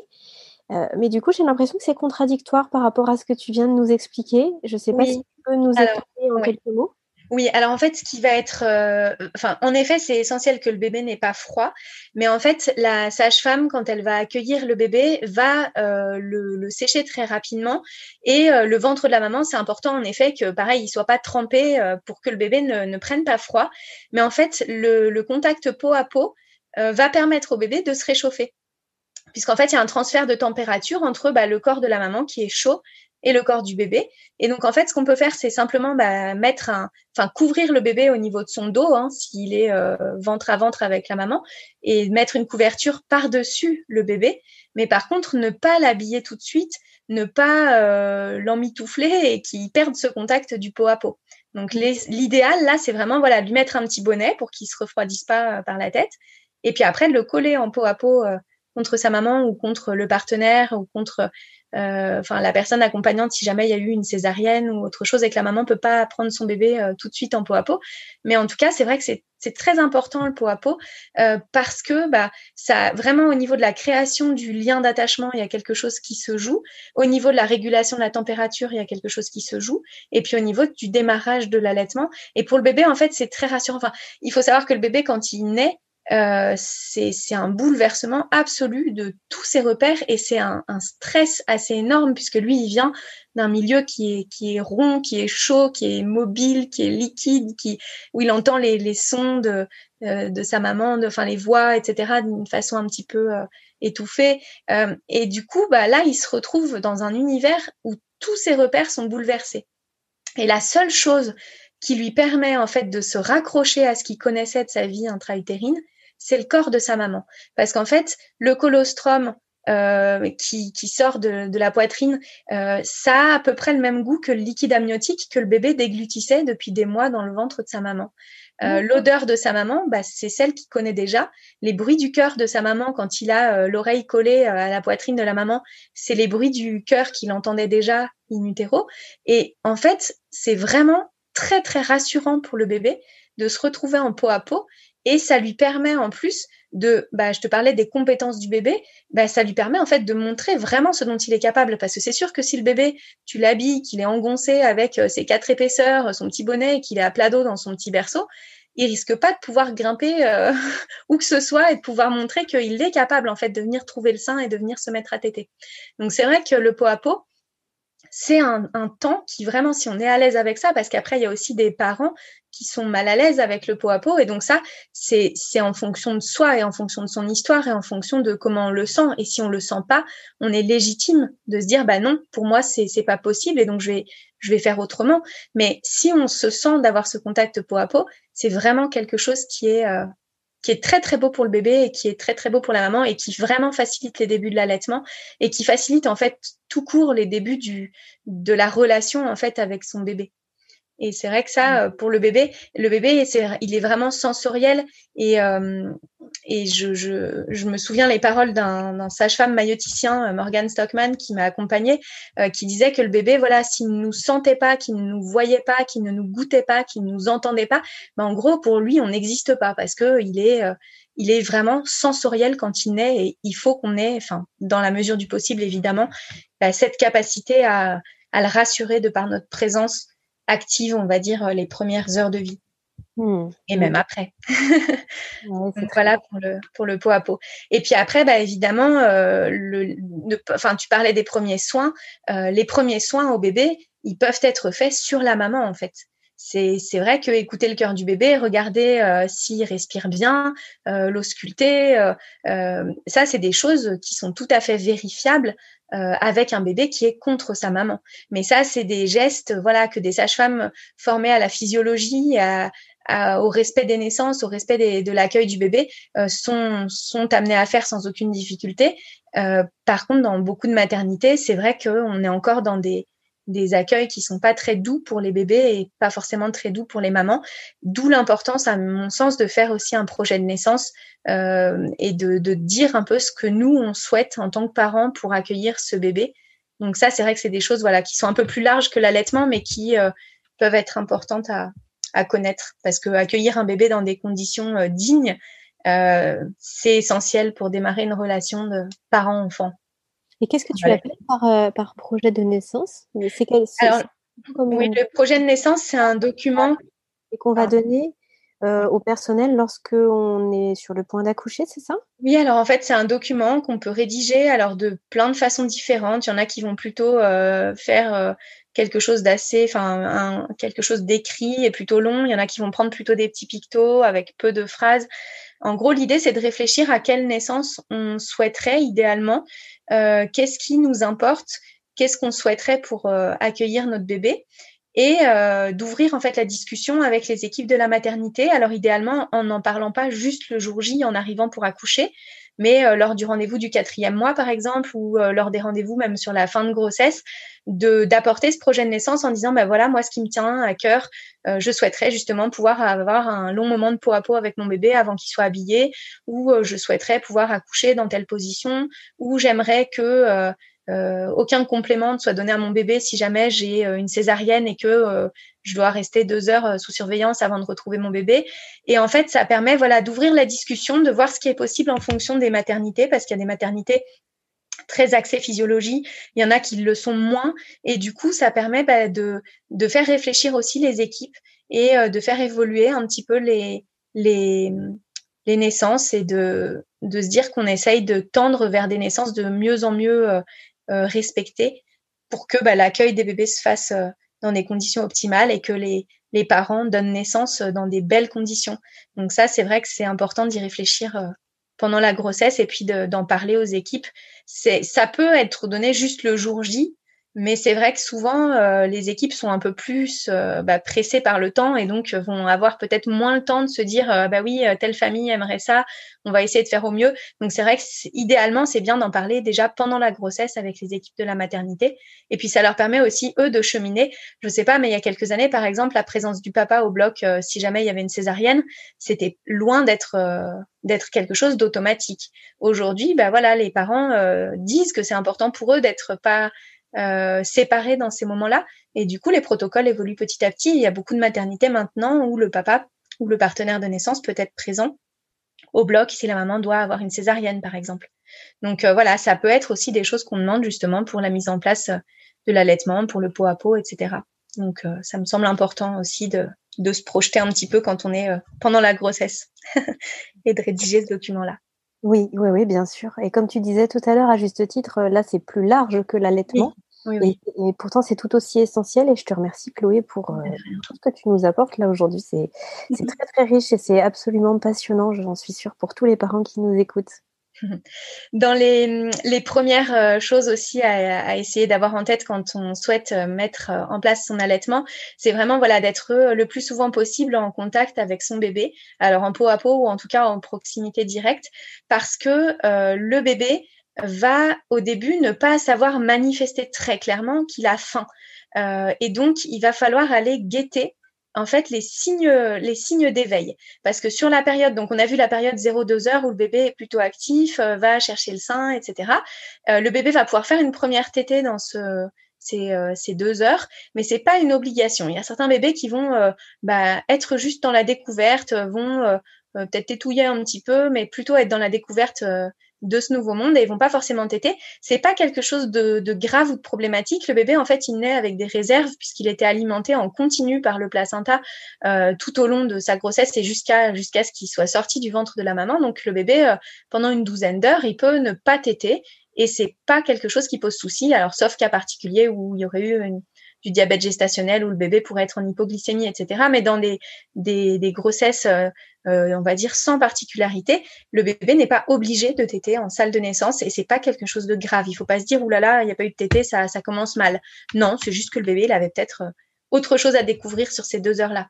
Euh, mais du coup, j'ai l'impression que c'est contradictoire par rapport à ce que tu viens de nous expliquer. Je ne sais pas si tu peux nous expliquer en quelques mots. Oui, alors en fait, ce qui va être, euh, enfin, en effet, c'est essentiel que le bébé n'ait pas froid, mais en fait, la sage-femme, quand elle va accueillir le bébé, va euh, le, sécher très rapidement, et euh, le ventre de la maman, c'est important en effet que, pareil, il soit pas trempé pour que le bébé ne, ne, prenne pas froid, mais en fait, le, contact peau à peau va permettre au bébé de se réchauffer. Puisqu'en fait, il y a un transfert de température entre bah, le corps de la maman qui est chaud et le corps du bébé. Et donc, en fait, ce qu'on peut faire, c'est simplement bah, mettre un, enfin, couvrir le bébé au niveau de son dos, hein, s'il est euh, ventre à ventre avec la maman, et mettre une couverture par-dessus le bébé. Mais par contre, ne pas l'habiller tout de suite, ne pas euh, l'emmitoufler et qu'il perde ce contact du pot à peau. Donc, l'idéal, là, c'est vraiment, voilà, lui mettre un petit bonnet pour qu'il se refroidisse pas euh, par la tête. Et puis après, le coller en peau à peau contre sa maman ou contre le partenaire ou contre enfin la personne accompagnante si jamais il y a eu une césarienne ou autre chose et que la maman peut pas prendre son bébé euh, tout de suite en peau à peau. Mais en tout cas, c'est vrai que c'est très important le pot à peau euh, parce que bah ça vraiment au niveau de la création du lien d'attachement il y a quelque chose qui se joue. Au niveau de la régulation de la température il y a quelque chose qui se joue. Et puis au niveau du démarrage de l'allaitement. Et pour le bébé en fait c'est très rassurant. Enfin il faut savoir que le bébé quand il naît euh, c'est un bouleversement absolu de tous ses repères et c'est un, un, stress assez énorme puisque lui, il vient d'un milieu qui est, qui est rond, qui est chaud, qui est mobile, qui est liquide, qui, où il entend les, les sons de, euh, de sa maman, enfin les voix, etc., d'une façon un petit peu euh, étouffée. Euh, et du coup, bah, là, il se retrouve dans un univers où tous ses repères sont bouleversés. Et la seule chose qui lui permet en fait de se raccrocher à ce qu'il connaissait de sa vie intra-utérine, c'est le corps de sa maman. Parce qu'en fait, le colostrum euh, qui, qui, sort de, de la poitrine, euh, ça a à peu près le même goût que le liquide amniotique que le bébé déglutissait depuis des mois dans le ventre de sa maman. Euh, L'odeur de sa maman, bah, c'est celle qu'il connaît déjà. Les bruits du cœur de sa maman quand il a euh, l'oreille collée euh, à la poitrine de la maman, c'est les bruits du cœur qu'il entendait déjà in utero. Et en fait, c'est vraiment très très rassurant pour le bébé de se retrouver en peau à peau et ça lui permet en plus de, bah, je te parlais des compétences du bébé, bah, ça lui permet en fait de montrer vraiment ce dont il est capable. Parce que c'est sûr que si le bébé, tu l'habilles, qu'il est engoncé avec euh, ses quatre épaisseurs, son petit bonnet et qu'il est à plat dos dans son petit berceau, il risque pas de pouvoir grimper euh, où que ce soit et de pouvoir montrer qu'il est capable en fait de venir trouver le sein et de venir se mettre à téter. Donc c'est vrai que le pot à pot, c'est un, temps qui vraiment, si on est à l'aise avec ça, parce qu'après, il y a aussi des parents qui sont mal à l'aise avec le pot à pot. Et donc ça, c'est en fonction de soi et en fonction de son histoire et en fonction de comment on le sent. Et si on le sent pas, on est légitime de se dire, bah non, pour moi, c'est pas possible et donc je vais, je vais faire autrement. Mais si on se sent d'avoir ce contact peau à peau, c'est vraiment quelque chose qui est, euh, qui est très très beau pour le bébé et qui est très très beau pour la maman et qui vraiment facilite les débuts de l'allaitement et qui facilite en fait tout court les débuts du de la relation en fait avec son bébé. Et c'est vrai que ça, mmh. euh, pour le bébé, le bébé, c'est, il est vraiment sensoriel. Et, euh, et je, je, je, me souviens les paroles d'un, sage-femme mailloticien, euh, Morgan Stockman, qui m'a accompagnée, qui disait que le bébé, voilà, s'il ne nous sentait pas, qu'il ne nous voyait pas, qu'il ne nous goûtait pas, qu'il ne nous entendait pas, ben en gros, pour lui, on n'existe pas parce que il est, il est vraiment sensoriel quand il naît et il faut qu'on ait, enfin, dans la mesure du possible, évidemment, bah, cette capacité à, à le rassurer de par notre présence active, on va dire, les premières heures de vie. Hmm. Et même après. voilà pour le, pour le pot à pot. Et puis après, bah, évidemment, euh, le, enfin, tu parlais des premiers soins. Euh, les premiers soins au bébé, ils peuvent être faits sur la maman, en fait. C'est, c'est vrai que écouter le cœur du bébé, regarder euh, s'il respire bien, euh, l'ausculter, ça, c'est des choses qui sont tout à fait vérifiables euh, avec un bébé qui est contre sa maman. Mais ça, c'est des gestes, voilà, que des sages-femmes formées à la physiologie, à, au respect des naissances, au respect des, de l'accueil du bébé, euh, sont, sont amenés à faire sans aucune difficulté. Euh, par contre, dans beaucoup de maternités, c'est vrai qu'on est encore dans des des accueils qui sont pas très doux pour les bébés et pas forcément très doux pour les mamans. D'où l'importance, à mon sens, de faire aussi un projet de naissance euh, et de, de, dire un peu ce que nous on souhaite en tant que parents pour accueillir ce bébé. Donc ça, c'est vrai que c'est des choses voilà qui sont un peu plus larges que l'allaitement, mais qui euh, peuvent être importantes à, à, connaître parce que accueillir un bébé dans des conditions euh, dignes, euh, c'est essentiel pour démarrer une relation de parent-enfant. Et qu'est-ce que tu appelles par, euh, par projet de naissance? C'est Oui, le projet de naissance, c'est un document. Et qu'on va donner euh, au personnel lorsque on est sur le point d'accoucher, c'est ça? Oui, alors en fait, c'est un document qu'on peut rédiger alors de plein de façons différentes. Il y en a qui vont plutôt euh, faire euh, quelque chose d'assez, enfin, quelque chose d'écrit et plutôt long. Il y en a qui vont prendre plutôt des petits pictos avec peu de phrases. En gros, l'idée, c'est de réfléchir à quelle naissance on souhaiterait idéalement, euh, qu'est-ce qui nous importe, qu'est-ce qu'on souhaiterait pour euh, accueillir notre bébé? et euh, d'ouvrir en fait la discussion avec les équipes de la maternité. Alors idéalement en n'en parlant pas juste le jour J en arrivant pour accoucher, mais euh, lors du rendez-vous du quatrième mois par exemple ou euh, lors des rendez-vous même sur la fin de grossesse, d'apporter ce projet de naissance en disant ben voilà moi ce qui me tient à cœur, je souhaiterais justement pouvoir avoir un long moment de peau à peau avec mon bébé avant qu'il soit habillé, ou je souhaiterais pouvoir accoucher dans telle position, ou j'aimerais que euh, aucun complément ne soit donné à mon bébé si jamais j'ai euh, une césarienne et que euh, je dois rester deux heures sous surveillance avant de retrouver mon bébé. Et en fait, ça permet voilà d'ouvrir la discussion, de voir ce qui est possible en fonction des maternités, parce qu'il y a des maternités très axées physiologie, il y en a qui le sont moins, et du coup, ça permet bah, de, de faire réfléchir aussi les équipes et de faire évoluer un petit peu les, les, les naissances et de, de se dire qu'on essaye de tendre vers des naissances de mieux en mieux euh, respecter pour que bah, l'accueil des bébés se fasse euh, dans des conditions optimales et que les, les parents donnent naissance euh, dans des belles conditions. Donc ça, c'est vrai que c'est important d'y réfléchir pendant la grossesse et puis d'en parler aux équipes. Ça peut être donné juste le jour J, mais c'est vrai que souvent, euh, les équipes sont un peu plus euh, bah, pressées par le temps et donc euh, vont avoir peut-être moins le temps de se dire bah oui, telle famille aimerait ça, on va essayer de faire au mieux. Donc c'est vrai que idéalement, c'est bien d'en parler déjà pendant la grossesse avec les équipes de la maternité. Et puis ça leur permet aussi, eux, de cheminer. Je sais pas, mais il y a quelques années, par exemple, la présence du papa au bloc, si jamais il y avait une césarienne, c'était loin d'être d'être quelque chose d'automatique. Aujourd'hui, bah voilà, les parents disent que c'est important pour eux d'être pas euh, séparés dans ces moments-là. Et du coup, les protocoles évoluent petit à petit. Il y a beaucoup de maternités maintenant où le papa ou le partenaire de naissance peut être présent au bloc si la maman doit avoir une césarienne, par exemple. Donc euh, voilà, ça peut être aussi des choses qu'on demande justement pour la mise en place de l'allaitement, pour le pot à pot, etc. Donc euh, ça me semble important aussi de, de se projeter un petit peu quand on est pendant la grossesse et de rédiger ce document-là. Oui, oui, oui, bien sûr. Et comme tu disais tout à l'heure, à juste titre, là, c'est plus large que l'allaitement. Et, pourtant, c'est tout aussi essentiel. Et je te remercie, Chloé, pour euh, tout ce que tu nous apportes là aujourd'hui. C'est très, très riche et c'est absolument passionnant, j'en suis sûre, pour tous les parents qui nous écoutent. Dans les, les, premières euh, choses aussi à, essayer d'avoir en tête quand on souhaite euh, mettre euh, en place son allaitement, c'est vraiment voilà d'être le plus souvent possible en contact avec son bébé, alors en peau à peau ou en tout cas en proximité directe, parce que le bébé va au début ne pas savoir manifester très clairement qu'il a faim. Et donc, il va falloir aller guetter en fait les signes les signes d'éveil. Parce que sur la période donc on a vu la période 0-2 heures où le bébé est plutôt actif euh, va chercher le sein etc euh, le bébé va pouvoir faire une première tétée dans euh, ces deux heures mais c'est pas une obligation. Il y a certains bébés qui vont bah, être juste dans la découverte vont peut-être tétouiller un petit peu mais plutôt être dans la découverte de ce nouveau monde et ils vont pas forcément téter. C'est pas quelque chose de, grave ou de problématique. Le bébé, en fait, il naît avec des réserves puisqu'il était alimenté en continu par le placenta euh, tout au long de sa grossesse et jusqu'à jusqu'à ce qu'il soit sorti du ventre de la maman. Donc le bébé, euh, pendant une douzaine d'heures, il peut ne pas téter et c'est pas quelque chose qui pose souci. Alors sauf cas particulier où il y aurait eu une, du diabète gestationnel où le bébé pourrait être en hypoglycémie, etc. Mais dans des, des, grossesses, euh, euh, on va dire, sans particularité, le bébé n'est pas obligé de téter en salle de naissance et c'est pas quelque chose de grave. Il faut pas se dire, oulala, il n'y a pas eu de téter, ça, ça commence mal. Non, c'est juste que le bébé, il avait peut-être euh, autre chose à découvrir sur ces deux heures-là.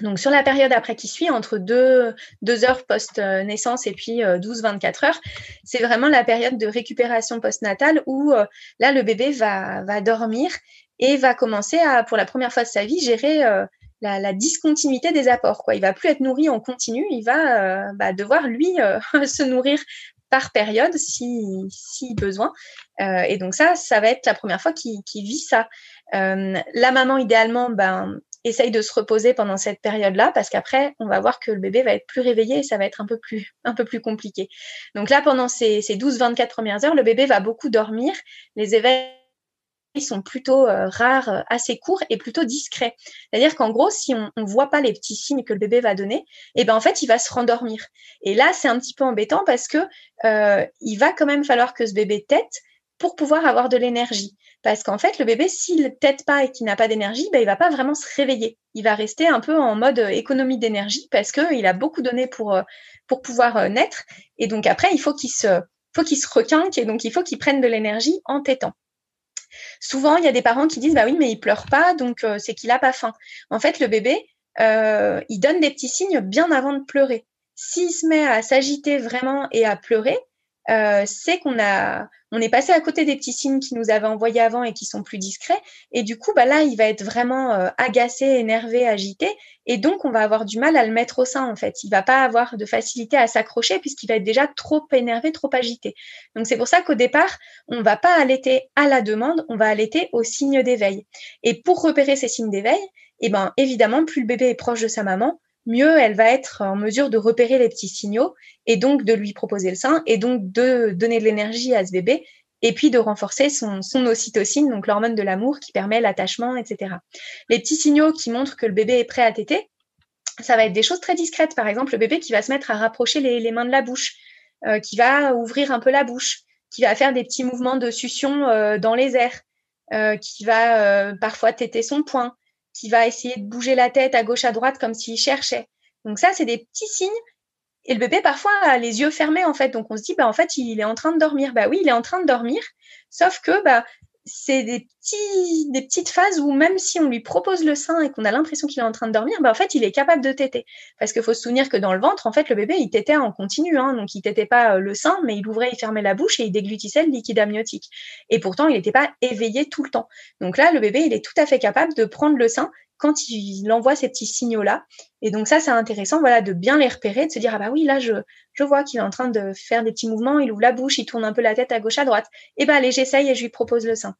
Donc sur la période après qui suit, entre deux, deux heures post-naissance et puis 12-24 heures, c'est vraiment la période de récupération postnatale où là, le bébé va, va dormir et va commencer à, pour la première fois de sa vie, gérer euh, la, discontinuité des apports. Quoi. Il va plus être nourri en continu, il va euh, bah, devoir lui euh, se nourrir par période si, si besoin. et donc ça, ça va être la première fois qu'il vit ça. la maman, idéalement, ben, essaye de se reposer pendant cette période-là parce qu'après, on va voir que le bébé va être plus réveillé et ça va être un peu plus, un peu plus compliqué. Donc là, pendant ces, ces 12-24 premières heures, le bébé va beaucoup dormir. Les éveils sont plutôt euh, rares, euh, assez courts et plutôt discrets. C'est-à-dire qu'en gros, si on ne voit pas les petits signes que le bébé va donner, eh ben en fait, il va se rendormir. Et là, c'est un petit peu embêtant parce que euh, il va quand même falloir que ce bébé tête pour pouvoir avoir de l'énergie. Parce qu'en fait, le bébé, s'il tête pas et qu'il n'a pas d'énergie, ben, il va pas vraiment se réveiller. Il va rester un peu en mode économie d'énergie parce qu'il a beaucoup donné pour, pour pouvoir naître. Et donc après, il faut qu'il se, faut qu'il se requinque et donc il faut qu'il prenne de l'énergie en tétant. Souvent, il y a des parents qui disent bah oui, mais il pleure pas, donc euh, c'est qu'il a pas faim. En fait, le bébé, euh, il donne des petits signes bien avant de pleurer. S'il se met à s'agiter vraiment et à pleurer, euh, c'est qu'on a, on est passé à côté des petits signes qui nous avaient envoyés avant et qui sont plus discrets. Et du coup, bah là, il va être vraiment euh, agacé, énervé, agité. Et donc, on va avoir du mal à le mettre au sein, en fait. Il va pas avoir de facilité à s'accrocher puisqu'il va être déjà trop énervé, trop agité. Donc, c'est pour ça qu'au départ, on va pas allaiter à la demande, on va allaiter au signe d'éveil. Et pour repérer ces signes d'éveil, eh ben, évidemment, plus le bébé est proche de sa maman, mieux elle va être en mesure de repérer les petits signaux et donc de lui proposer le sein et donc de donner de l'énergie à ce bébé et puis de renforcer son, son ocytocine, donc l'hormone de l'amour qui permet l'attachement, etc. Les petits signaux qui montrent que le bébé est prêt à téter, ça va être des choses très discrètes. Par exemple, le bébé qui va se mettre à rapprocher les, mains de la bouche, euh, qui va ouvrir un peu la bouche, qui va faire des petits mouvements de succion euh, dans les airs, euh, qui va parfois téter son poing, qui va essayer de bouger la tête à gauche à droite comme s'il cherchait. Donc ça, c'est des petits signes. Et le bébé parfois a les yeux fermés en fait, donc on se dit bah en fait il est en train de dormir. Bah oui, il est en train de dormir, sauf que bah c'est des, petits, des petites phases où même si on lui propose le sein et qu'on a l'impression qu'il est en train de dormir, bah en fait, il est capable de téter. Parce qu'il faut se souvenir que dans le ventre, en fait, le bébé, il tétait en continu. Hein, donc, il tétait pas euh, le sein, mais il ouvrait et fermait la bouche et il déglutissait le liquide amniotique. Et pourtant, il n'était pas éveillé tout le temps. Donc là, le bébé, il est tout à fait capable de prendre le sein quand il envoie ces petits signaux-là. Et donc ça, c'est intéressant, voilà, de bien les repérer, de se dire ah bah oui, là je, je vois qu'il est en train de faire des petits mouvements, il ouvre la bouche, il tourne un peu la tête à gauche à droite. Et eh ben allez, j'essaye et je lui propose le sein.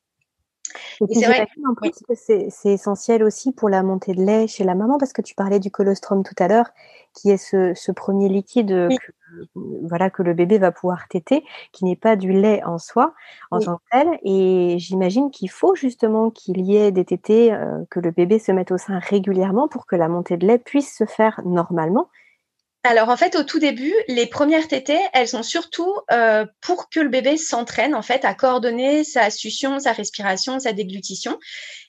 Et, c'est vrai que c'est essentiel aussi pour la montée de lait chez la maman parce que tu parlais du colostrum tout à l'heure, qui est ce, premier liquide que, voilà que le bébé va pouvoir téter, qui n'est pas du lait en soi en tant que tel. Et j'imagine qu'il faut justement qu'il y ait des tétés, euh, que le bébé se mette au sein régulièrement pour que la montée de lait puisse se faire normalement. Alors en fait, au tout début, les premières tétées, elles sont surtout euh, pour que le bébé s'entraîne en fait à coordonner sa succion, sa respiration, sa déglutition,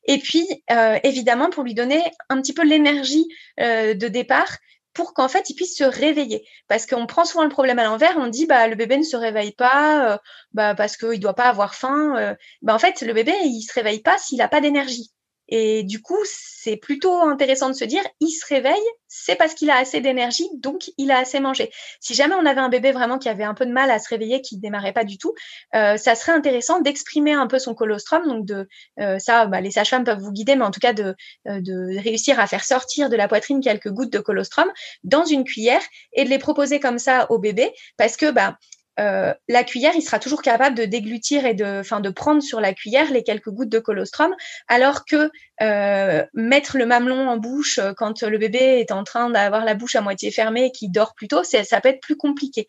et puis euh, évidemment pour lui donner un petit peu l'énergie de départ pour qu'en fait il puisse se réveiller. Parce qu'on prend souvent le problème à l'envers, on dit bah le bébé ne se réveille pas euh, bah, parce qu'il ne doit pas avoir faim. Euh. Bah, en fait, le bébé, il se réveille pas s'il n'a pas d'énergie. Et du coup, c'est plutôt intéressant de se dire, il se réveille, c'est parce qu'il a assez d'énergie, donc il a assez mangé. Si jamais on avait un bébé vraiment qui avait un peu de mal à se réveiller, qui démarrait pas du tout, euh, ça serait intéressant d'exprimer un peu son colostrum. Donc de euh, ça, bah, les sages-femmes peuvent vous guider, mais en tout cas de, euh, de réussir à faire sortir de la poitrine quelques gouttes de colostrum dans une cuillère et de les proposer comme ça au bébé, parce que bah euh, la cuillère, il sera toujours capable de déglutir et de, enfin, de prendre sur la cuillère les quelques gouttes de colostrum, alors que euh, mettre le mamelon en bouche euh, quand le bébé est en train d'avoir la bouche à moitié fermée et qui dort plutôt, ça peut être plus compliqué.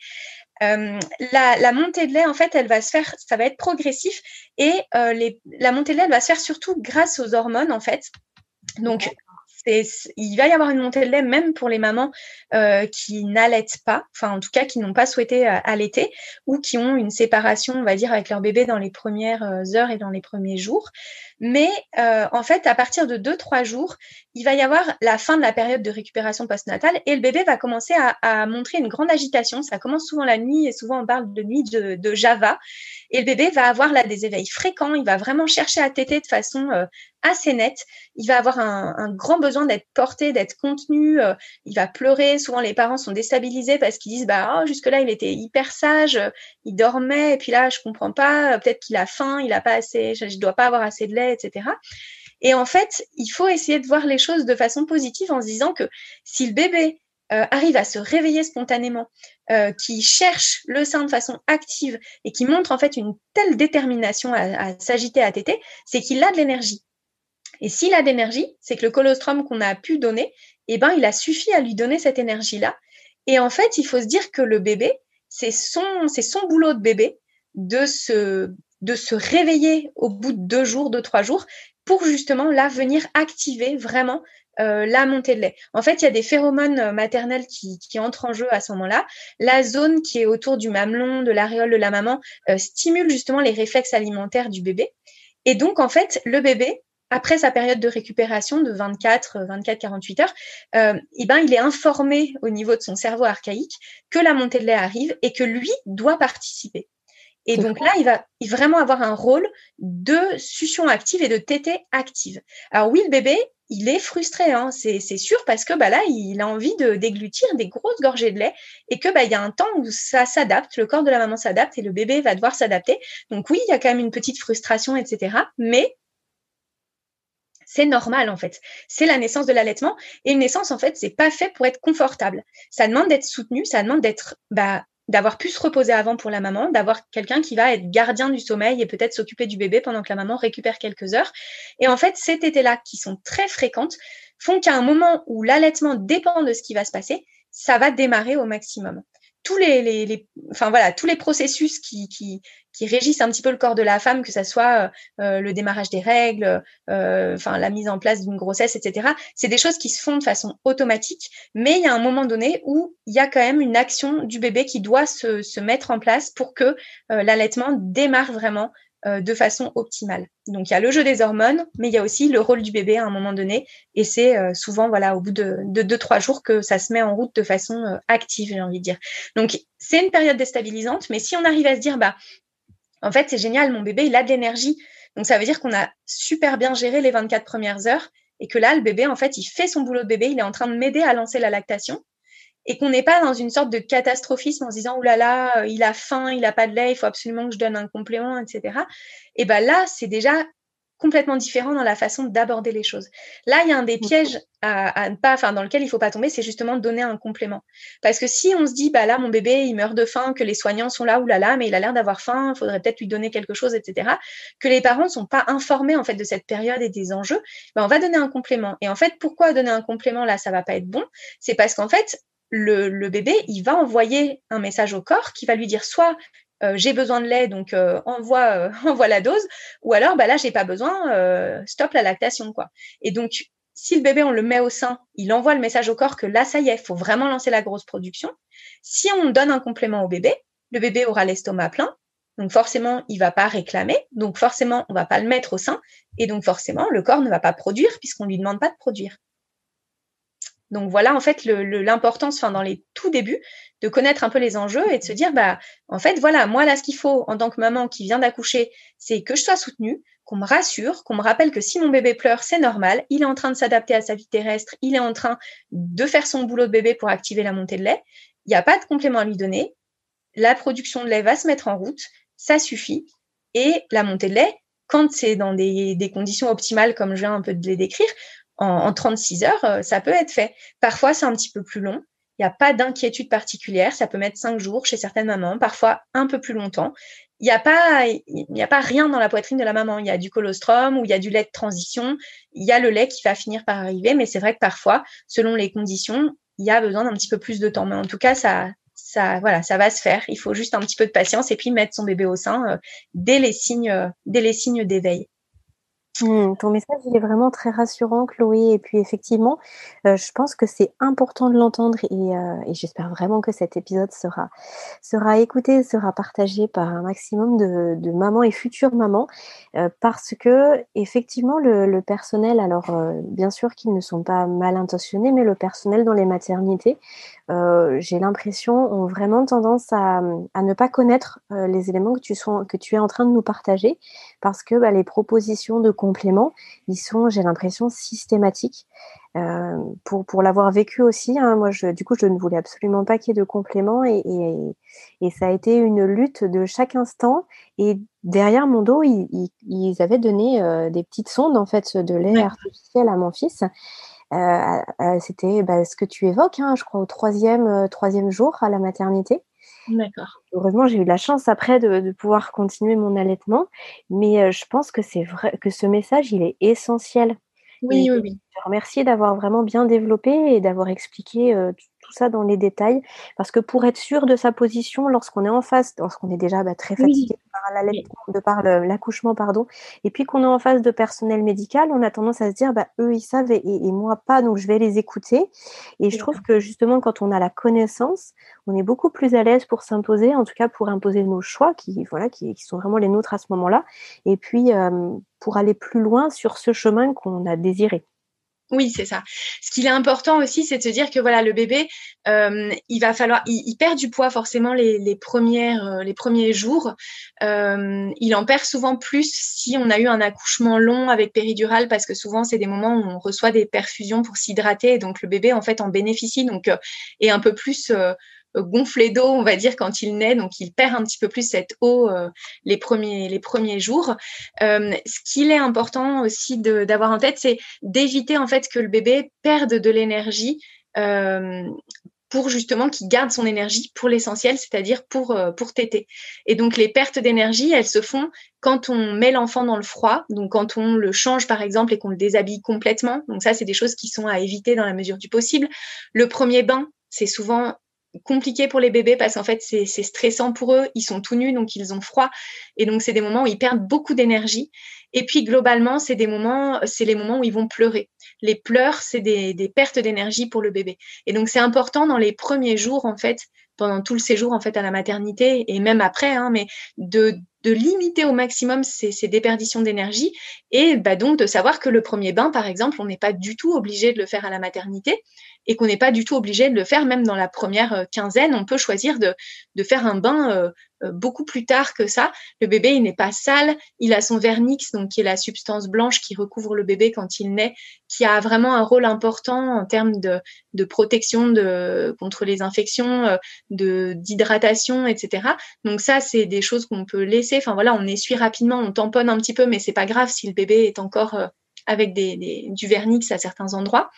la, montée de lait, en fait, elle va se faire, ça va être progressif et la montée de lait, elle va se faire surtout grâce aux hormones, en fait. Donc, il va y avoir une montée de lait même pour les mamans euh, qui n'allaitent pas, enfin en tout cas qui n'ont pas souhaité euh, allaiter ou qui ont une séparation, on va dire, avec leur bébé dans les premières euh, heures et dans les premiers jours. Mais en fait, à partir de 2-3 jours, il va y avoir la fin de la période de récupération postnatale et le bébé va commencer à, montrer une grande agitation. Ça commence souvent la nuit et souvent on parle de nuit de, Java. Et le bébé va avoir là des éveils fréquents. Il va vraiment chercher à téter de façon assez nette. Il va avoir un, grand besoin d'être porté, d'être contenu. Euh, il va pleurer. Souvent, les parents sont déstabilisés parce qu'ils disent bah oh, jusque là il était hyper sage, il dormait et puis là je comprends pas. Peut-être qu'il a faim, il a pas assez, je, ne dois pas avoir assez de lait, etc. Et en fait, il faut essayer de voir les choses de façon positive en se disant que si le bébé euh, arrive à se réveiller spontanément, euh, qui cherche le sein de façon active et qui montre en fait une telle détermination à, s'agiter, à téter, c'est qu'il a de l'énergie. Et s'il a d'énergie, c'est que le colostrum qu'on a pu donner, eh ben, il a suffi à lui donner cette énergie-là. Et en fait, il faut se dire que le bébé, c'est son, c'est son boulot de bébé de se, de se réveiller au bout de deux jours, deux, trois jours, pour justement là venir activer vraiment euh, la montée de lait. En fait, il y a des phéromones maternels qui, qui entrent en jeu à ce moment-là. La zone qui est autour du mamelon, de l'aréole de la maman, euh, stimule justement les réflexes alimentaires du bébé. Et donc, en fait, le bébé, après sa période de récupération de 24, 24, 48 heures, euh, eh ben, il est informé au niveau de son cerveau archaïque que la montée de lait arrive et que lui doit participer. Et donc là, il va vraiment avoir un rôle de succion active et de tétée active. Alors oui, le bébé, il est frustré, hein, c'est sûr, parce que bah, là, il a envie de déglutir des grosses gorgées de lait et que bah, il y a un temps où ça s'adapte, le corps de la maman s'adapte et le bébé va devoir s'adapter. Donc oui, il y a quand même une petite frustration, etc. Mais c'est normal en fait. C'est la naissance de l'allaitement et une naissance en fait, c'est pas fait pour être confortable. Ça demande d'être soutenu, ça demande d'être bah, d'avoir pu se reposer avant pour la maman, d'avoir quelqu'un qui va être gardien du sommeil et peut-être s'occuper du bébé pendant que la maman récupère quelques heures. Et en fait, ces tétés-là, qui sont très fréquentes, font qu'à un moment où l'allaitement dépend de ce qui va se passer, ça va démarrer au maximum tous les, enfin voilà, tous les processus qui, régissent un petit peu le corps de la femme, que ce soit euh, euh, le démarrage des règles, euh, enfin la mise en place d'une grossesse, etc. C'est des choses qui se font de façon automatique, mais il y a un moment donné où il y a quand même une action du bébé qui doit se mettre en place pour que l'allaitement démarre vraiment euh, de façon optimale. Donc il y a le jeu des hormones, mais il y a aussi le rôle du bébé à un moment donné, et c'est euh, souvent voilà au bout de, deux trois jours que ça se met en route de façon euh, active, j'ai envie de dire. Donc c'est une période déstabilisante, mais si on arrive à se dire bah en fait c'est génial, mon bébé il a de l'énergie, donc ça veut dire qu'on a super bien géré les 24 premières heures et que là le bébé en fait il fait son boulot de bébé, il est en train de m'aider à lancer la lactation et qu'on n'est pas dans une sorte de catastrophisme en se disant oulala, là là, il a faim, il a pas de lait, il faut absolument que je donne un complément, etc. Et ben là, c'est déjà complètement différent dans la façon d'aborder les choses. Là, il y a un des pièges à, ne pas, enfin dans lequel il faut pas tomber, c'est justement de donner un complément. Parce que si on se dit bah là mon bébé il meurt de faim, que les soignants sont là oulala, là là, mais il a l'air d'avoir faim, il faudrait peut-être lui donner quelque chose, etc. Que les parents ne sont pas informés en fait de cette période et des enjeux, ben, on va donner un complément. Et en fait, pourquoi donner un complément là, ça va pas être bon C'est parce qu'en fait le, bébé, il va envoyer un message au corps qui va lui dire soit euh, j'ai besoin de lait, donc euh, envoie, euh, envoie la dose, ou alors bah là j'ai pas besoin, stop la lactation quoi. Et donc si le bébé on le met au sein, il envoie le message au corps que là ça y est, faut vraiment lancer la grosse production. Si on donne un complément au bébé, le bébé aura l'estomac plein, donc forcément il va pas réclamer, donc forcément on va pas le mettre au sein, et donc forcément le corps ne va pas produire puisqu'on lui demande pas de produire. Donc voilà en fait l'importance, enfin dans les tout débuts, de connaître un peu les enjeux et de se dire bah en fait voilà moi là ce qu'il faut en tant que maman qui vient d'accoucher, c'est que je sois soutenue, qu'on me rassure, qu'on me rappelle que si mon bébé pleure c'est normal, il est en train de s'adapter à sa vie terrestre, il est en train de faire son boulot de bébé pour activer la montée de lait. Il n'y a pas de complément à lui donner. La production de lait va se mettre en route, ça suffit. Et la montée de lait, quand c'est dans des, des, conditions optimales, comme je viens un peu de les décrire, en, 36 heures, euh, ça peut être fait. Parfois, c'est un petit peu plus long. Il n'y a pas d'inquiétude particulière. Ça peut mettre cinq jours chez certaines mamans, parfois un peu plus longtemps. Il n'y a pas, il n'y a pas rien dans la poitrine de la maman. Il y a du colostrum ou il y a du lait de transition. Il y a le lait qui va finir par arriver, mais c'est vrai que parfois, selon les conditions, il y a besoin d'un petit peu plus de temps. Mais en tout cas, ça, ça, voilà, ça va se faire. Il faut juste un petit peu de patience et puis mettre son bébé au sein euh, dès les signes, euh, dès les signes d'éveil. Mmh, ton message, il est vraiment très rassurant, Chloé. Et puis, effectivement, euh, je pense que c'est important de l'entendre et, euh, et j'espère vraiment que cet épisode sera, sera écouté, sera partagé par un maximum de, mamans et futures mamans, euh, parce que, effectivement, le, personnel, alors, bien sûr qu'ils ne sont pas mal intentionnés, mais le personnel dans les maternités, j'ai l'impression, ont vraiment tendance à, à ne pas connaître les éléments que tu, que tu es en train de nous partager, parce que bah, les propositions de compléments, ils sont, j'ai l'impression, systématiques. Euh, pour, pour l'avoir vécu aussi, hein, moi, je, du coup, je ne voulais absolument pas qu'il y ait de compléments et, et, ça a été une lutte de chaque instant. Et derrière mon dos, ils, ils, avaient donné euh, des petites sondes en fait de lait artificiel à mon fils. Euh, c'était bah, ce que tu évoques, hein, je crois, au troisième, troisième jour à la maternité. D'accord. Heureusement, j'ai eu la chance après de, pouvoir continuer mon allaitement, mais euh, je pense que c'est vrai que ce message, il est essentiel. Oui, oui, oui. Je te remercie d'avoir vraiment bien développé et d'avoir expliqué euh, tout ça dans les détails, parce que pour être sûr de sa position, lorsqu'on est en face, lorsqu'on est déjà bah, très fatigué de par l'accouchement, pardon, et puis qu'on est en face de personnel médical, on a tendance à se dire, bah, eux, ils savent et, moi pas, donc je vais les écouter. Et je trouve que justement, quand on a la connaissance, on est beaucoup plus à l'aise pour s'imposer, en tout cas pour imposer nos choix, qui, voilà, qui, sont vraiment les nôtres à ce moment-là, et puis euh, pour aller plus loin sur ce chemin qu'on a désiré. Oui, c'est ça. Ce qu'il est important aussi, c'est de se dire que voilà, le bébé, euh, il va falloir, il, perd du poids forcément les, premières, euh, les premiers jours. Euh, il en perd souvent plus si on a eu un accouchement long avec péridurale, parce que souvent c'est des moments où on reçoit des perfusions pour s'hydrater, donc le bébé en fait en bénéficie, donc est un peu plus gonflé d'eau, on va dire, quand il naît. Donc, il perd un petit peu plus cette eau euh, les, premiers, les premiers jours. Euh, ce qu'il est important aussi d'avoir en tête, c'est d'éviter en fait que le bébé perde de l'énergie euh, pour justement qu'il garde son énergie pour l'essentiel, c'est-à-dire pour, pour téter. Et donc, les pertes d'énergie, elles se font quand on met l'enfant dans le froid, donc quand on le change par exemple et qu'on le déshabille complètement. Donc ça, c'est des choses qui sont à éviter dans la mesure du possible. Le premier bain, c'est souvent compliqué pour les bébés parce qu'en fait c'est stressant pour eux, ils sont tout nus donc ils ont froid. Et donc c'est des moments où ils perdent beaucoup d'énergie. Et puis globalement c'est des moments c'est les moments où ils vont pleurer. Les pleurs c'est des, pertes d'énergie pour le bébé. Et donc c'est important dans les premiers jours en fait pendant tout le séjour en fait à la maternité et même après hein, mais de limiter au maximum ces, ces déperditions d'énergie et bah donc de savoir que le premier bain, par exemple, on n'est pas du tout obligé de le faire à la maternité et qu'on n'est pas du tout obligé de le faire même dans la première euh, quinzaine. On peut choisir de, de faire un bain euh, euh, beaucoup plus tard que ça. Le bébé, il n'est pas sale, il a son vernix, donc qui est la substance blanche qui recouvre le bébé quand il naît, qui a vraiment un rôle important en termes de, de protection contre les infections, de d'hydratation, etc. Donc ça, c'est des choses qu'on peut laisser. Enfin voilà, on essuie rapidement, on tamponne un petit peu, mais c'est pas grave si le bébé est encore avec du vernix à certains endroits.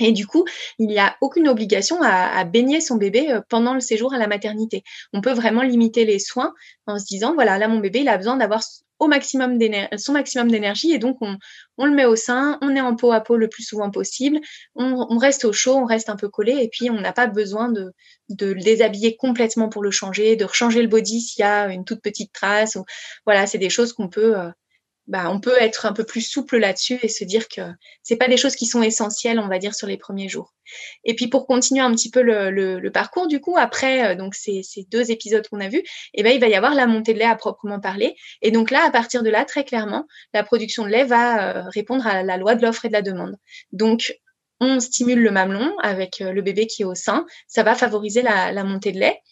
Et du coup, il n'y a aucune obligation à, baigner son bébé euh, pendant le séjour à la maternité. On peut vraiment limiter les soins en se disant, voilà, là, mon bébé, il a besoin d'avoir son maximum d'énergie et donc on, le met au sein, on est en peau à peau le plus souvent possible, on, reste au chaud, on reste un peu collé et puis on n'a pas besoin de, le déshabiller complètement pour le changer, de rechanger le body s'il y a une toute petite trace. Voilà, c'est des choses qu'on peut euh, bah, on peut être un peu plus souple là-dessus et se dire que c'est pas des choses qui sont essentielles, on va dire, sur les premiers jours. Et puis pour continuer un petit peu le, parcours, du coup, après euh, donc ces, deux épisodes qu'on a vus, eh ben, il va y avoir la montée de lait à proprement parler. Et donc là, à partir de là, très clairement, la production de lait va euh, répondre à la loi de l'offre et de la demande. Donc on stimule le mamelon avec euh, le bébé qui est au sein, ça va favoriser la montée de lait.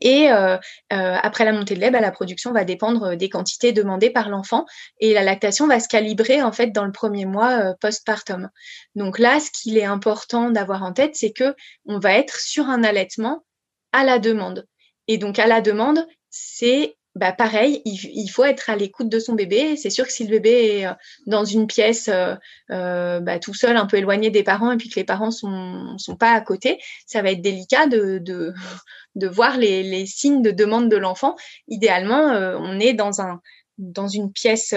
Et euh, euh, après la montée de lait, bah, la production va dépendre des quantités demandées par l'enfant et la lactation va se calibrer en fait dans le premier mois euh, postpartum. Donc là, ce qu'il est important d'avoir en tête, c'est que on va être sur un allaitement à la demande. Et donc à la demande, c'est bah pareil, il, faut être à l'écoute de son bébé. C'est sûr que si le bébé est euh, dans une pièce euh, euh, bah, tout seul, un peu éloigné des parents, et puis que les parents sont sont pas à côté, ça va être délicat de de, de voir les, les signes de demande de l'enfant. Idéalement, on est dans un dans une pièce